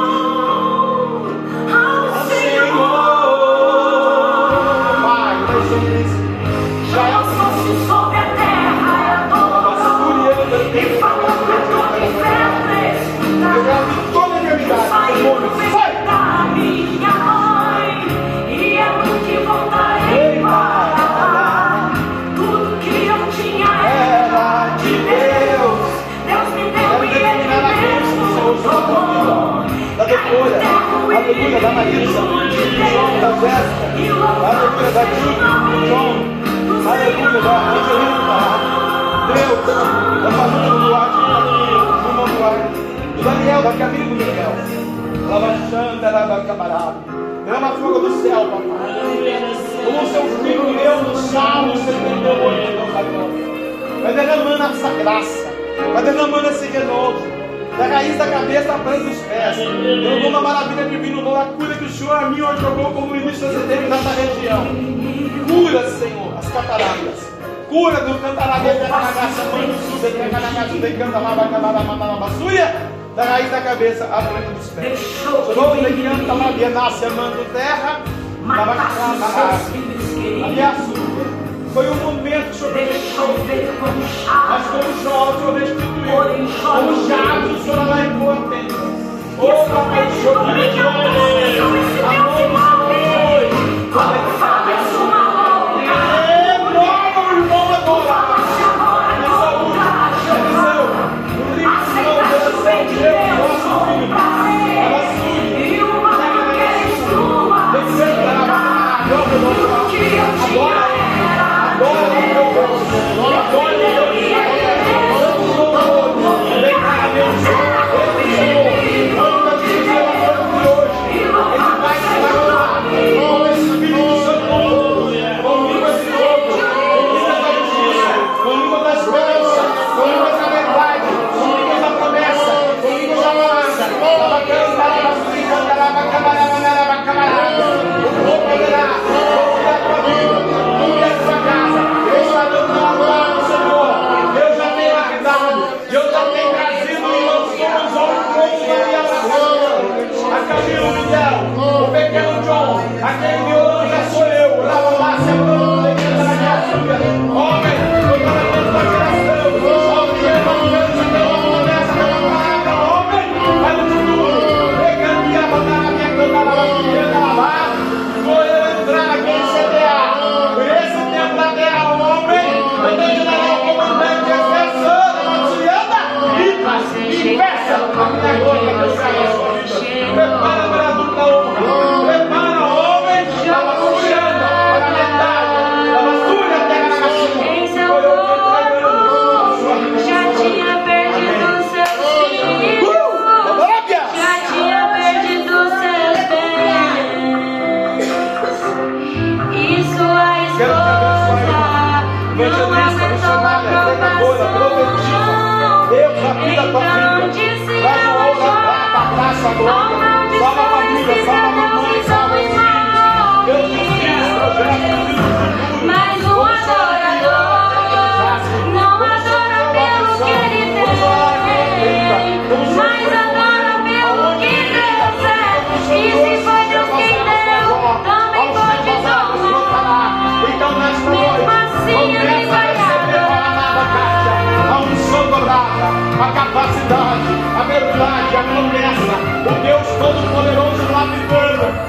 da Marisa, João, da Jéssica, aleluia, da do João, aleluia, da Angelina, Deus, da família do Duarte, do irmão Duarte, do Daniel, da Camila do Miguel, Lava Santa, Lava Camarada, derrama fogo do céu, papai, como o seu filho leu no Salmo 78, Deus da glória, vai derramando essa graça, vai derramando esse renovo, da raiz da cabeça à planta dos pés. Eu dou uma maravilha divina, dou a cura que o Senhor a mim jogou como ministro setembro nessa região. Cura, Senhor, as cataratas. Cura do cantarabia, da graça, mãe do sul, da canagaça, da canta, lava, canara, mamala, basúria, da raiz da cabeça à planta dos pés. Deixou Senhor, que da canta, lavia, nasce, amando terra, lava, matasse canara, foi um momento que o Senhor Deixou mas como Jó, o Senhor restituiu. Como Jabes, o Senhor alargou a tenda. Ô, papai, o Senhor deu. Amor, Senhor foi. Gracias. verdade, a promessa, o Deus Todo-Poderoso lapidando,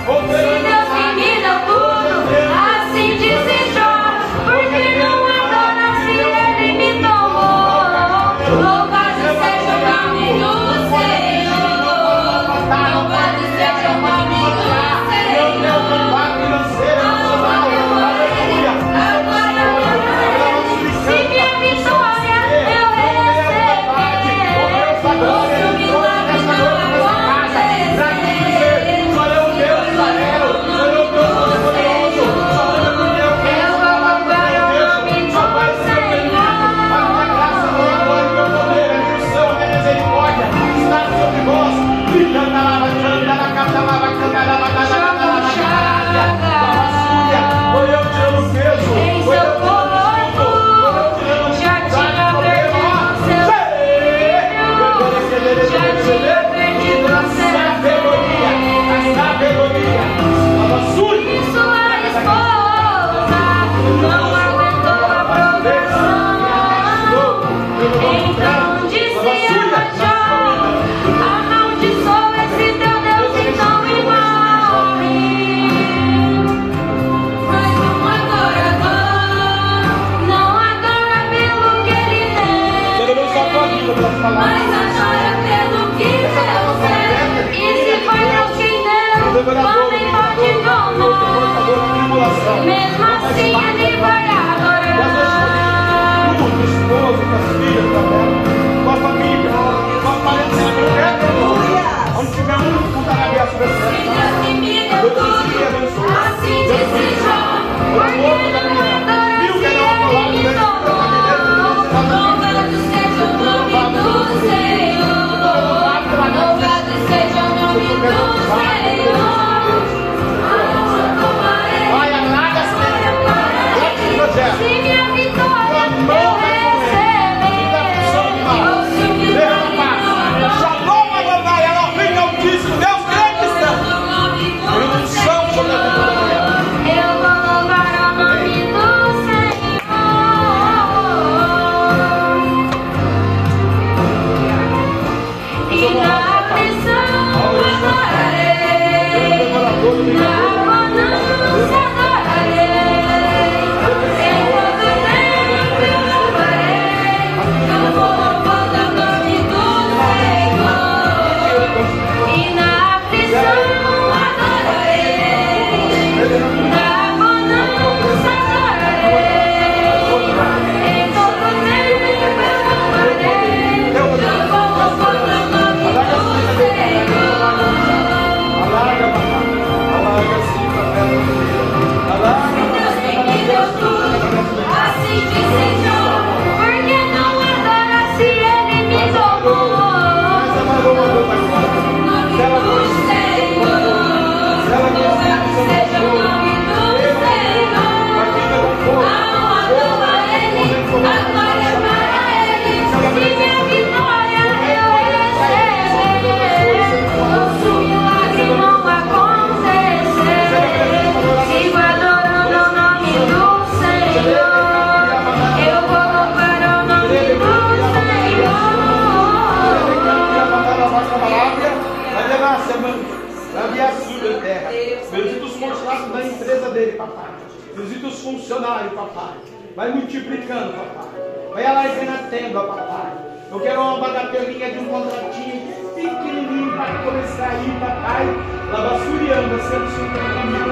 funcionário, papai. Vai multiplicando, papai. Vai alagando a tenda, papai. Eu quero uma bagatelinha de um contratinho pequenininho para começar aí, papai. Lá sendo 150 mil.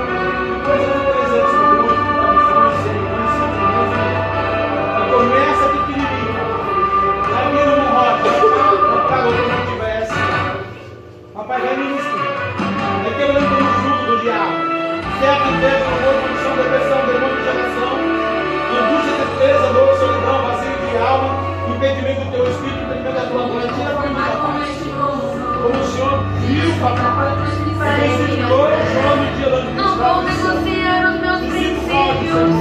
Depois eu que vem do teu espírito, pegando da tua glória, tira para mim, ó Como o Senhor viu, papai, crucificou João no dia da Não vou negociar os meus princípios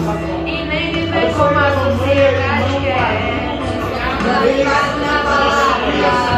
e nem me viver como a sociedade quer. Não na palavra.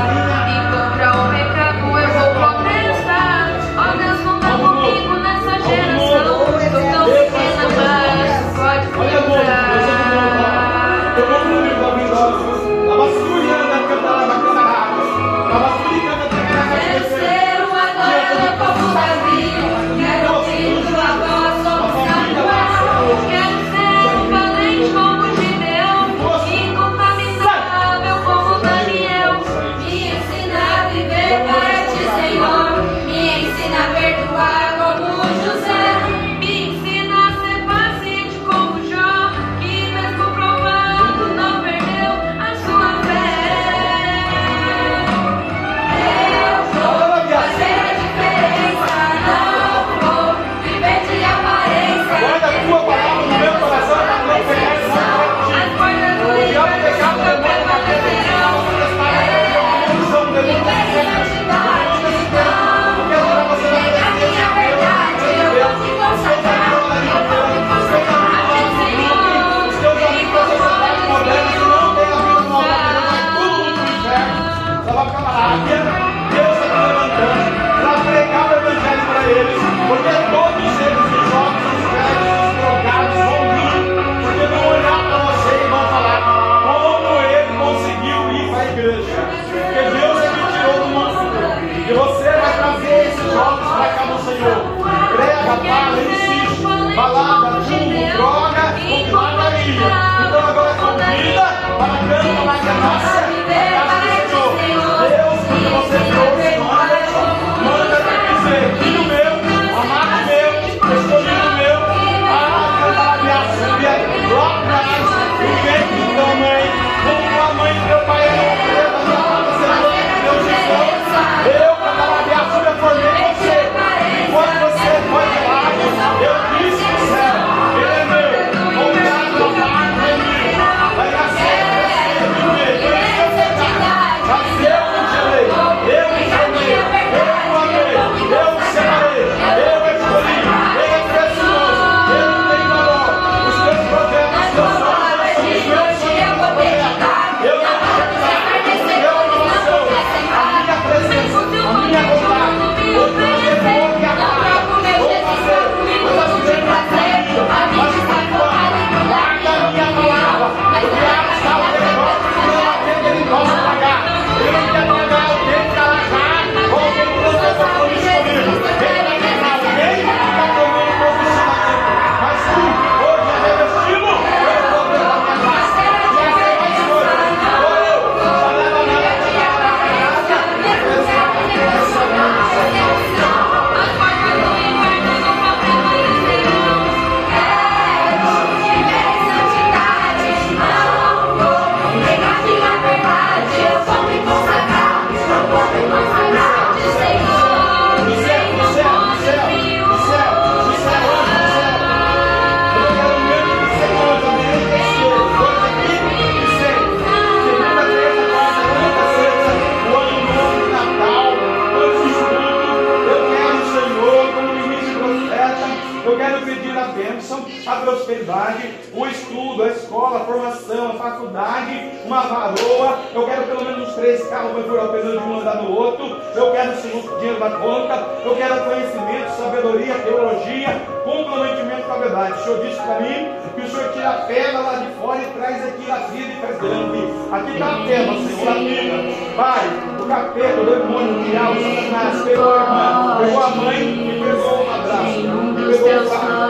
varoa, eu quero pelo menos uns três carros para eu apenas de um andar no outro, eu quero dinheiro da conta, eu quero conhecimento, sabedoria, teologia, comprometimento com a verdade. O Senhor disse para mim que o Senhor tira a pedra lá de fora e traz aqui a vida e faz grande. Aqui está a pedra, Senhor, amiga. Pai, o capeta, o demônio, o diabo, o satanás, pegou a irmã, pegou a mãe e pegou um abraço. e pegou o pai.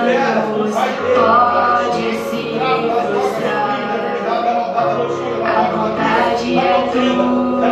Libera, Pai dele. 可以吗？可以。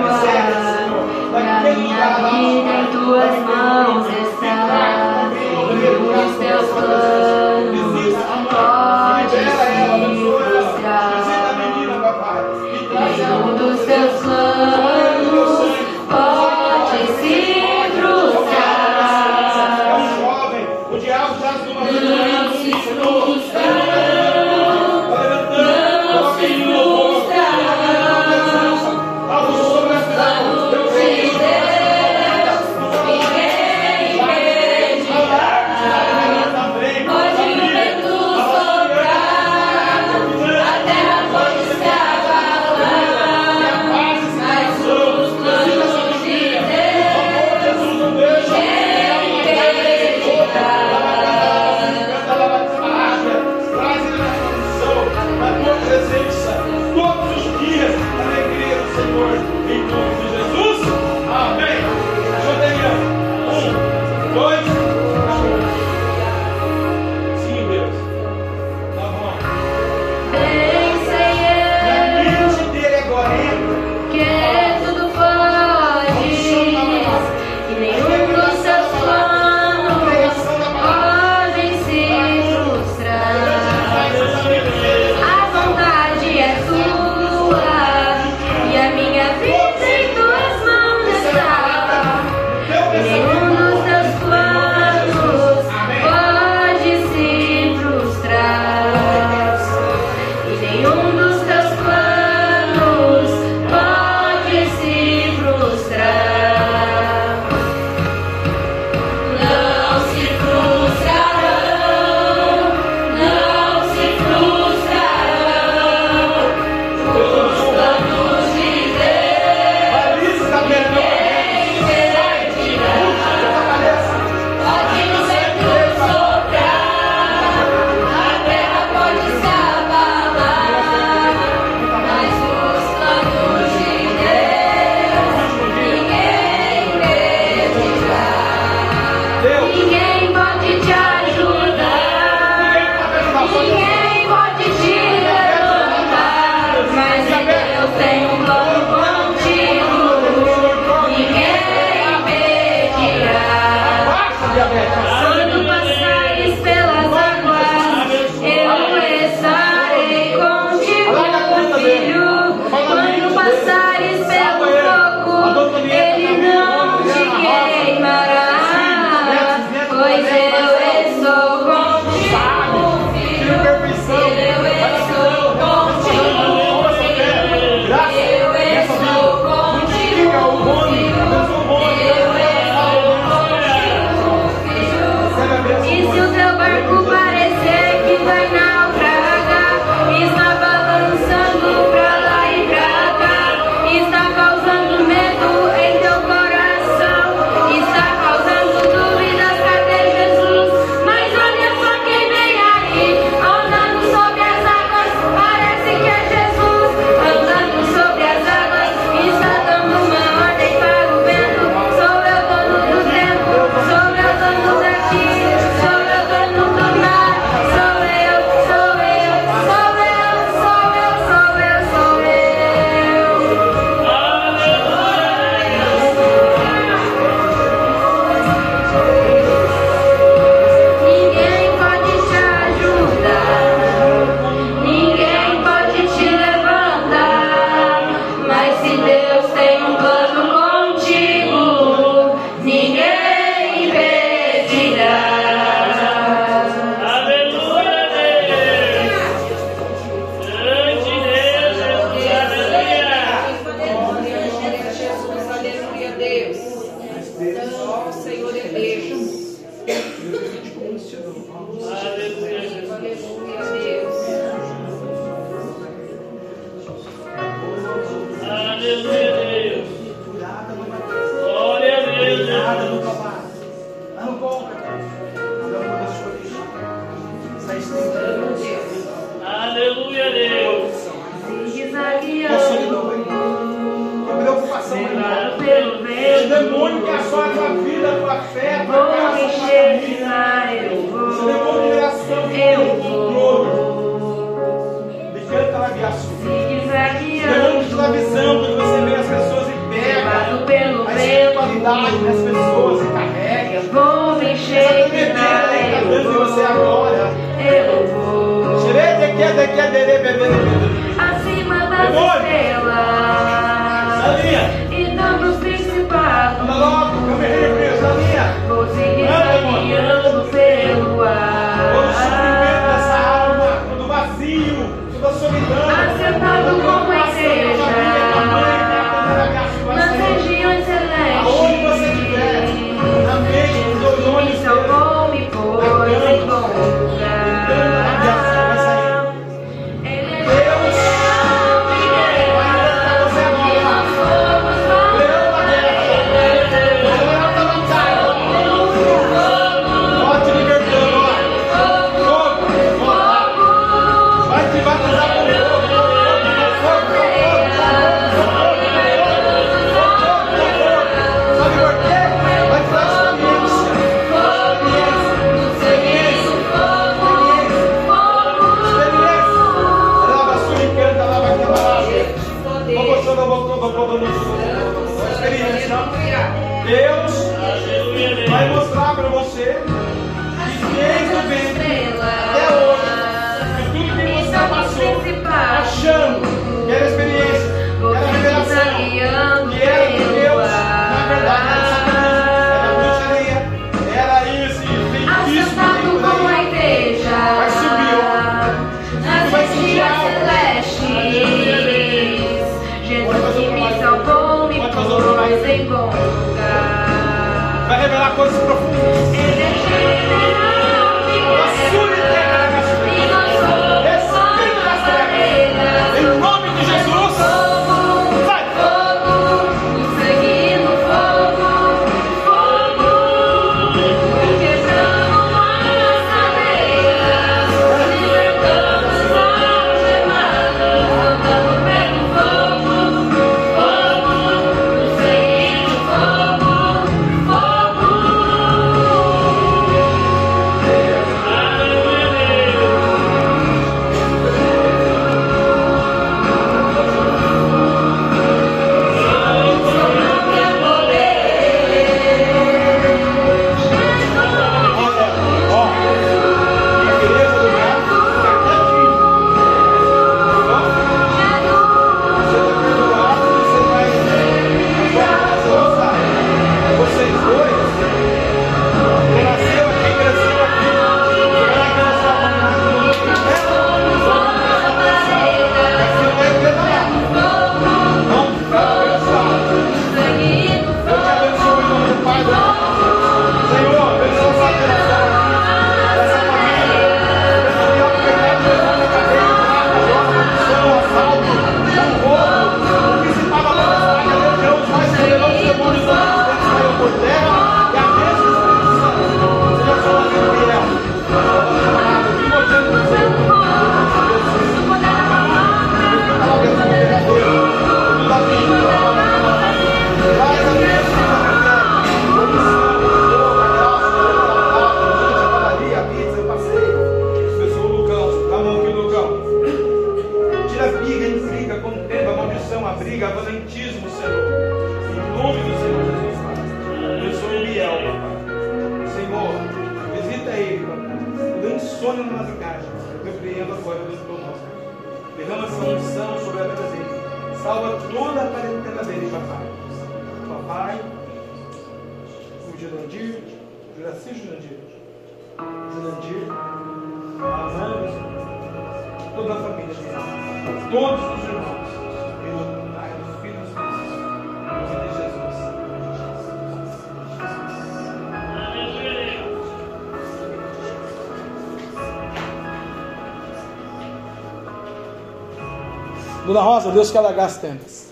Dona Rosa, Deus quer alagar as tendas.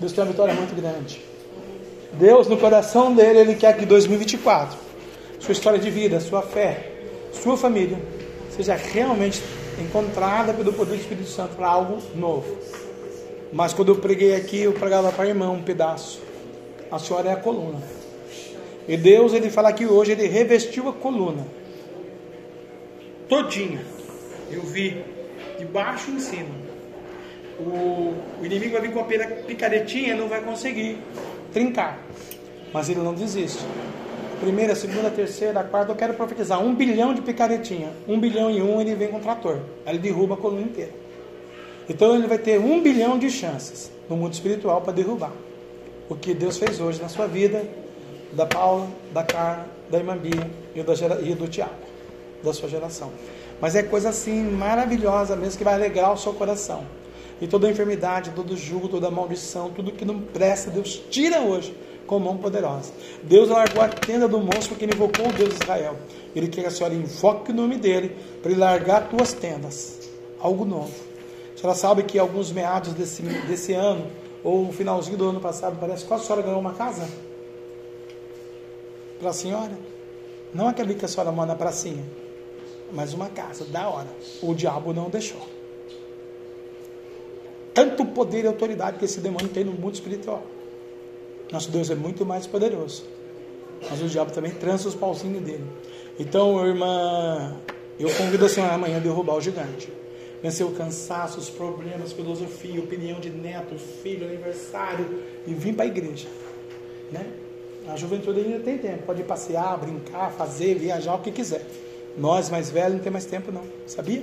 Deus tem uma vitória muito grande. Deus, no coração dele, ele quer que 2024, sua história de vida, sua fé, sua família, seja realmente encontrada pelo poder do Espírito Santo para algo novo. Mas quando eu preguei aqui, eu pregava para a irmã um pedaço. A senhora é a coluna. E Deus, ele fala que hoje, ele revestiu a coluna todinha. Eu vi de baixo em cima o, o inimigo vai vir com a picaretinha não vai conseguir trincar. Mas ele não desiste. Primeira, segunda, terceira, quarta, eu quero profetizar. Um bilhão de picaretinha. Um bilhão e um, ele vem com o trator. Aí ele derruba a coluna inteira. Então ele vai ter um bilhão de chances no mundo espiritual para derrubar. O que Deus fez hoje na sua vida, da Paula, da Carla, da irmã Bia e do, e do Tiago, da sua geração. Mas é coisa assim maravilhosa mesmo que vai alegrar o seu coração. E toda enfermidade, todo jugo, toda maldição, tudo que não presta, Deus tira hoje com mão poderosa. Deus largou a tenda do monstro porque ele invocou o Deus de Israel. Ele quer que a senhora invoque o nome dele para ele largar tuas tendas. Algo novo. A senhora sabe que alguns meados desse, desse ano, ou finalzinho do ano passado, parece que a senhora ganhou uma casa? Para a senhora? Não aquele que a senhora manda para pracinha, mas uma casa da hora. O diabo não deixou. Tanto poder e autoridade que esse demônio tem no mundo espiritual. Nosso Deus é muito mais poderoso. Mas o diabo também trança os pauzinhos dele. Então, irmã, eu convido a senhora amanhã a derrubar o gigante. Vencer o cansaço, os problemas, filosofia, opinião de neto, filho, aniversário e vir para a igreja. Né? A juventude ainda tem tempo, pode passear, brincar, fazer, viajar, o que quiser. Nós, mais velhos, não tem mais tempo não, sabia?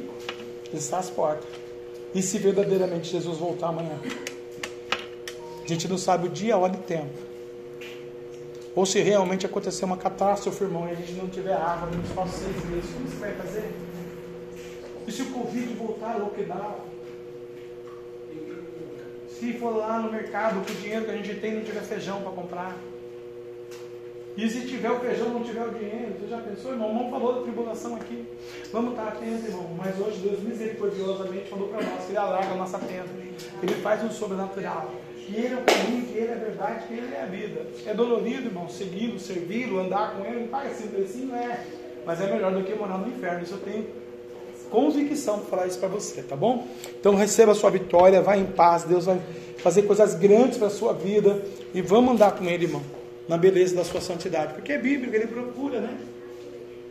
Está às portas. E se verdadeiramente Jesus voltar amanhã? A gente não sabe o dia, hora e tempo. Ou se realmente acontecer uma catástrofe, irmão, e a gente não tiver água nos próximos seis meses, como você vai fazer? E se o Covid voltar lockdown? Se for lá no mercado com o dinheiro que a gente tem não tiver feijão para comprar? E se tiver o feijão, não tiver o dinheiro, você já pensou, irmão? Não falou da tribulação aqui. Vamos estar atentos, irmão. Mas hoje Deus misericordiosamente falou para nós que Ele alarga a nossa tenda. Ele faz um sobrenatural. Que Ele é o caminho, que Ele é a verdade, que Ele é a vida. É dolorido, irmão, segui-lo, servi-lo, andar com Ele. Não paga simples assim, não é. Mas é melhor do que morar no inferno. Isso eu tenho convicção para falar isso para você, tá bom? Então receba a sua vitória, vá em paz. Deus vai fazer coisas grandes para a sua vida. E vamos andar com Ele, irmão na beleza da sua santidade. Porque é bíblico, ele procura, né?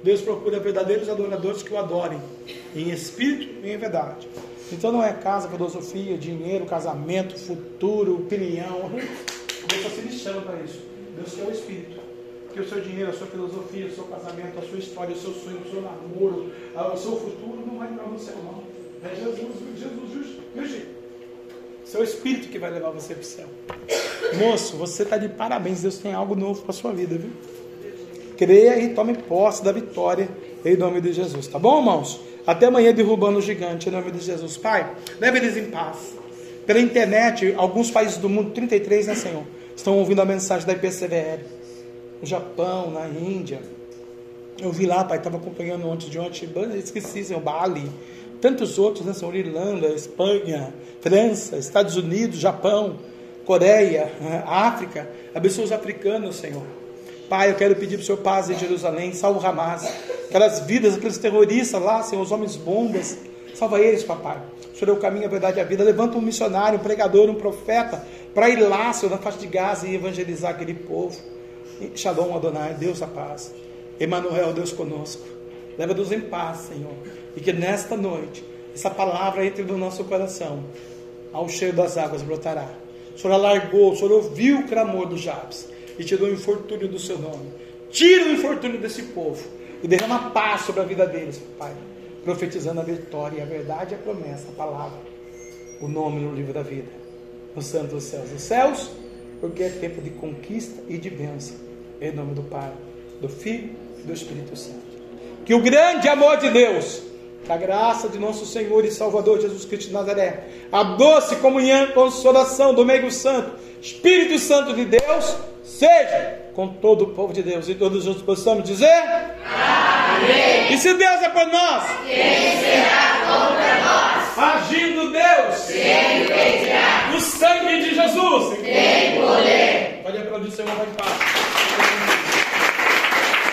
Deus procura verdadeiros adoradores que o adorem, em espírito e em verdade. Então não é casa, filosofia, dinheiro, casamento, futuro, opinião. Deus está se lixando para isso. Deus quer o espírito. Que o seu dinheiro, a sua filosofia, o seu casamento, a sua história, o seu sonho, o seu namoro, o seu futuro não vai para o céu, não. É Jesus, Jesus, Jesus, seu espírito que vai levar você para o céu. Moço, você está de parabéns. Deus tem algo novo para sua vida, viu? Creia e tome posse da vitória em nome de Jesus. Tá bom, irmãos? Até amanhã derrubando o gigante em nome de Jesus. Pai, leve eles em paz. Pela internet, alguns países do mundo, 33, né, Senhor? Estão ouvindo a mensagem da IPCVL. No Japão, na Índia. Eu vi lá, pai, estava acompanhando ontem de ontem, esqueci, Senhor, Bali tantos outros, né? São Irlanda, Espanha, França, Estados Unidos, Japão, Coreia, né? África. Abençoa os africanos, Senhor. Pai, eu quero pedir para o Senhor paz em Jerusalém, salva Hamas, aquelas vidas, aqueles terroristas lá, Senhor, os homens bombas, salva eles, papai. O Senhor é o caminho, a verdade e a vida. Levanta um missionário, um pregador, um profeta, para ir lá, Senhor, na faixa de Gaza e evangelizar aquele povo. Shalom, Adonai, Deus a paz. Emanuel, Deus conosco. Leva-nos em paz, Senhor. E que nesta noite, essa palavra entre no nosso coração, ao cheiro das águas brotará. O Senhor alargou, o Senhor ouviu o clamor do Jabes e tirou o infortúnio do seu nome. Tira o infortúnio desse povo e derrama paz sobre a vida deles, Pai. Profetizando a vitória, a verdade, a promessa, a palavra, o nome no livro da vida, no santo dos céus. Os céus, porque é tempo de conquista e de bênção. Em nome do Pai, do Filho e do Espírito Santo. Que o grande amor de Deus a graça de nosso Senhor e Salvador Jesus Cristo de Nazaré, a doce comunhão consolação do meio santo, Espírito Santo de Deus, seja com todo o povo de Deus. E todos juntos possamos dizer: Amém. E se Deus é por nós, quem será contra nós? Agindo Deus, quem? O sangue de Jesus, quem poder. Pode aplaudir o Senhor, em paz.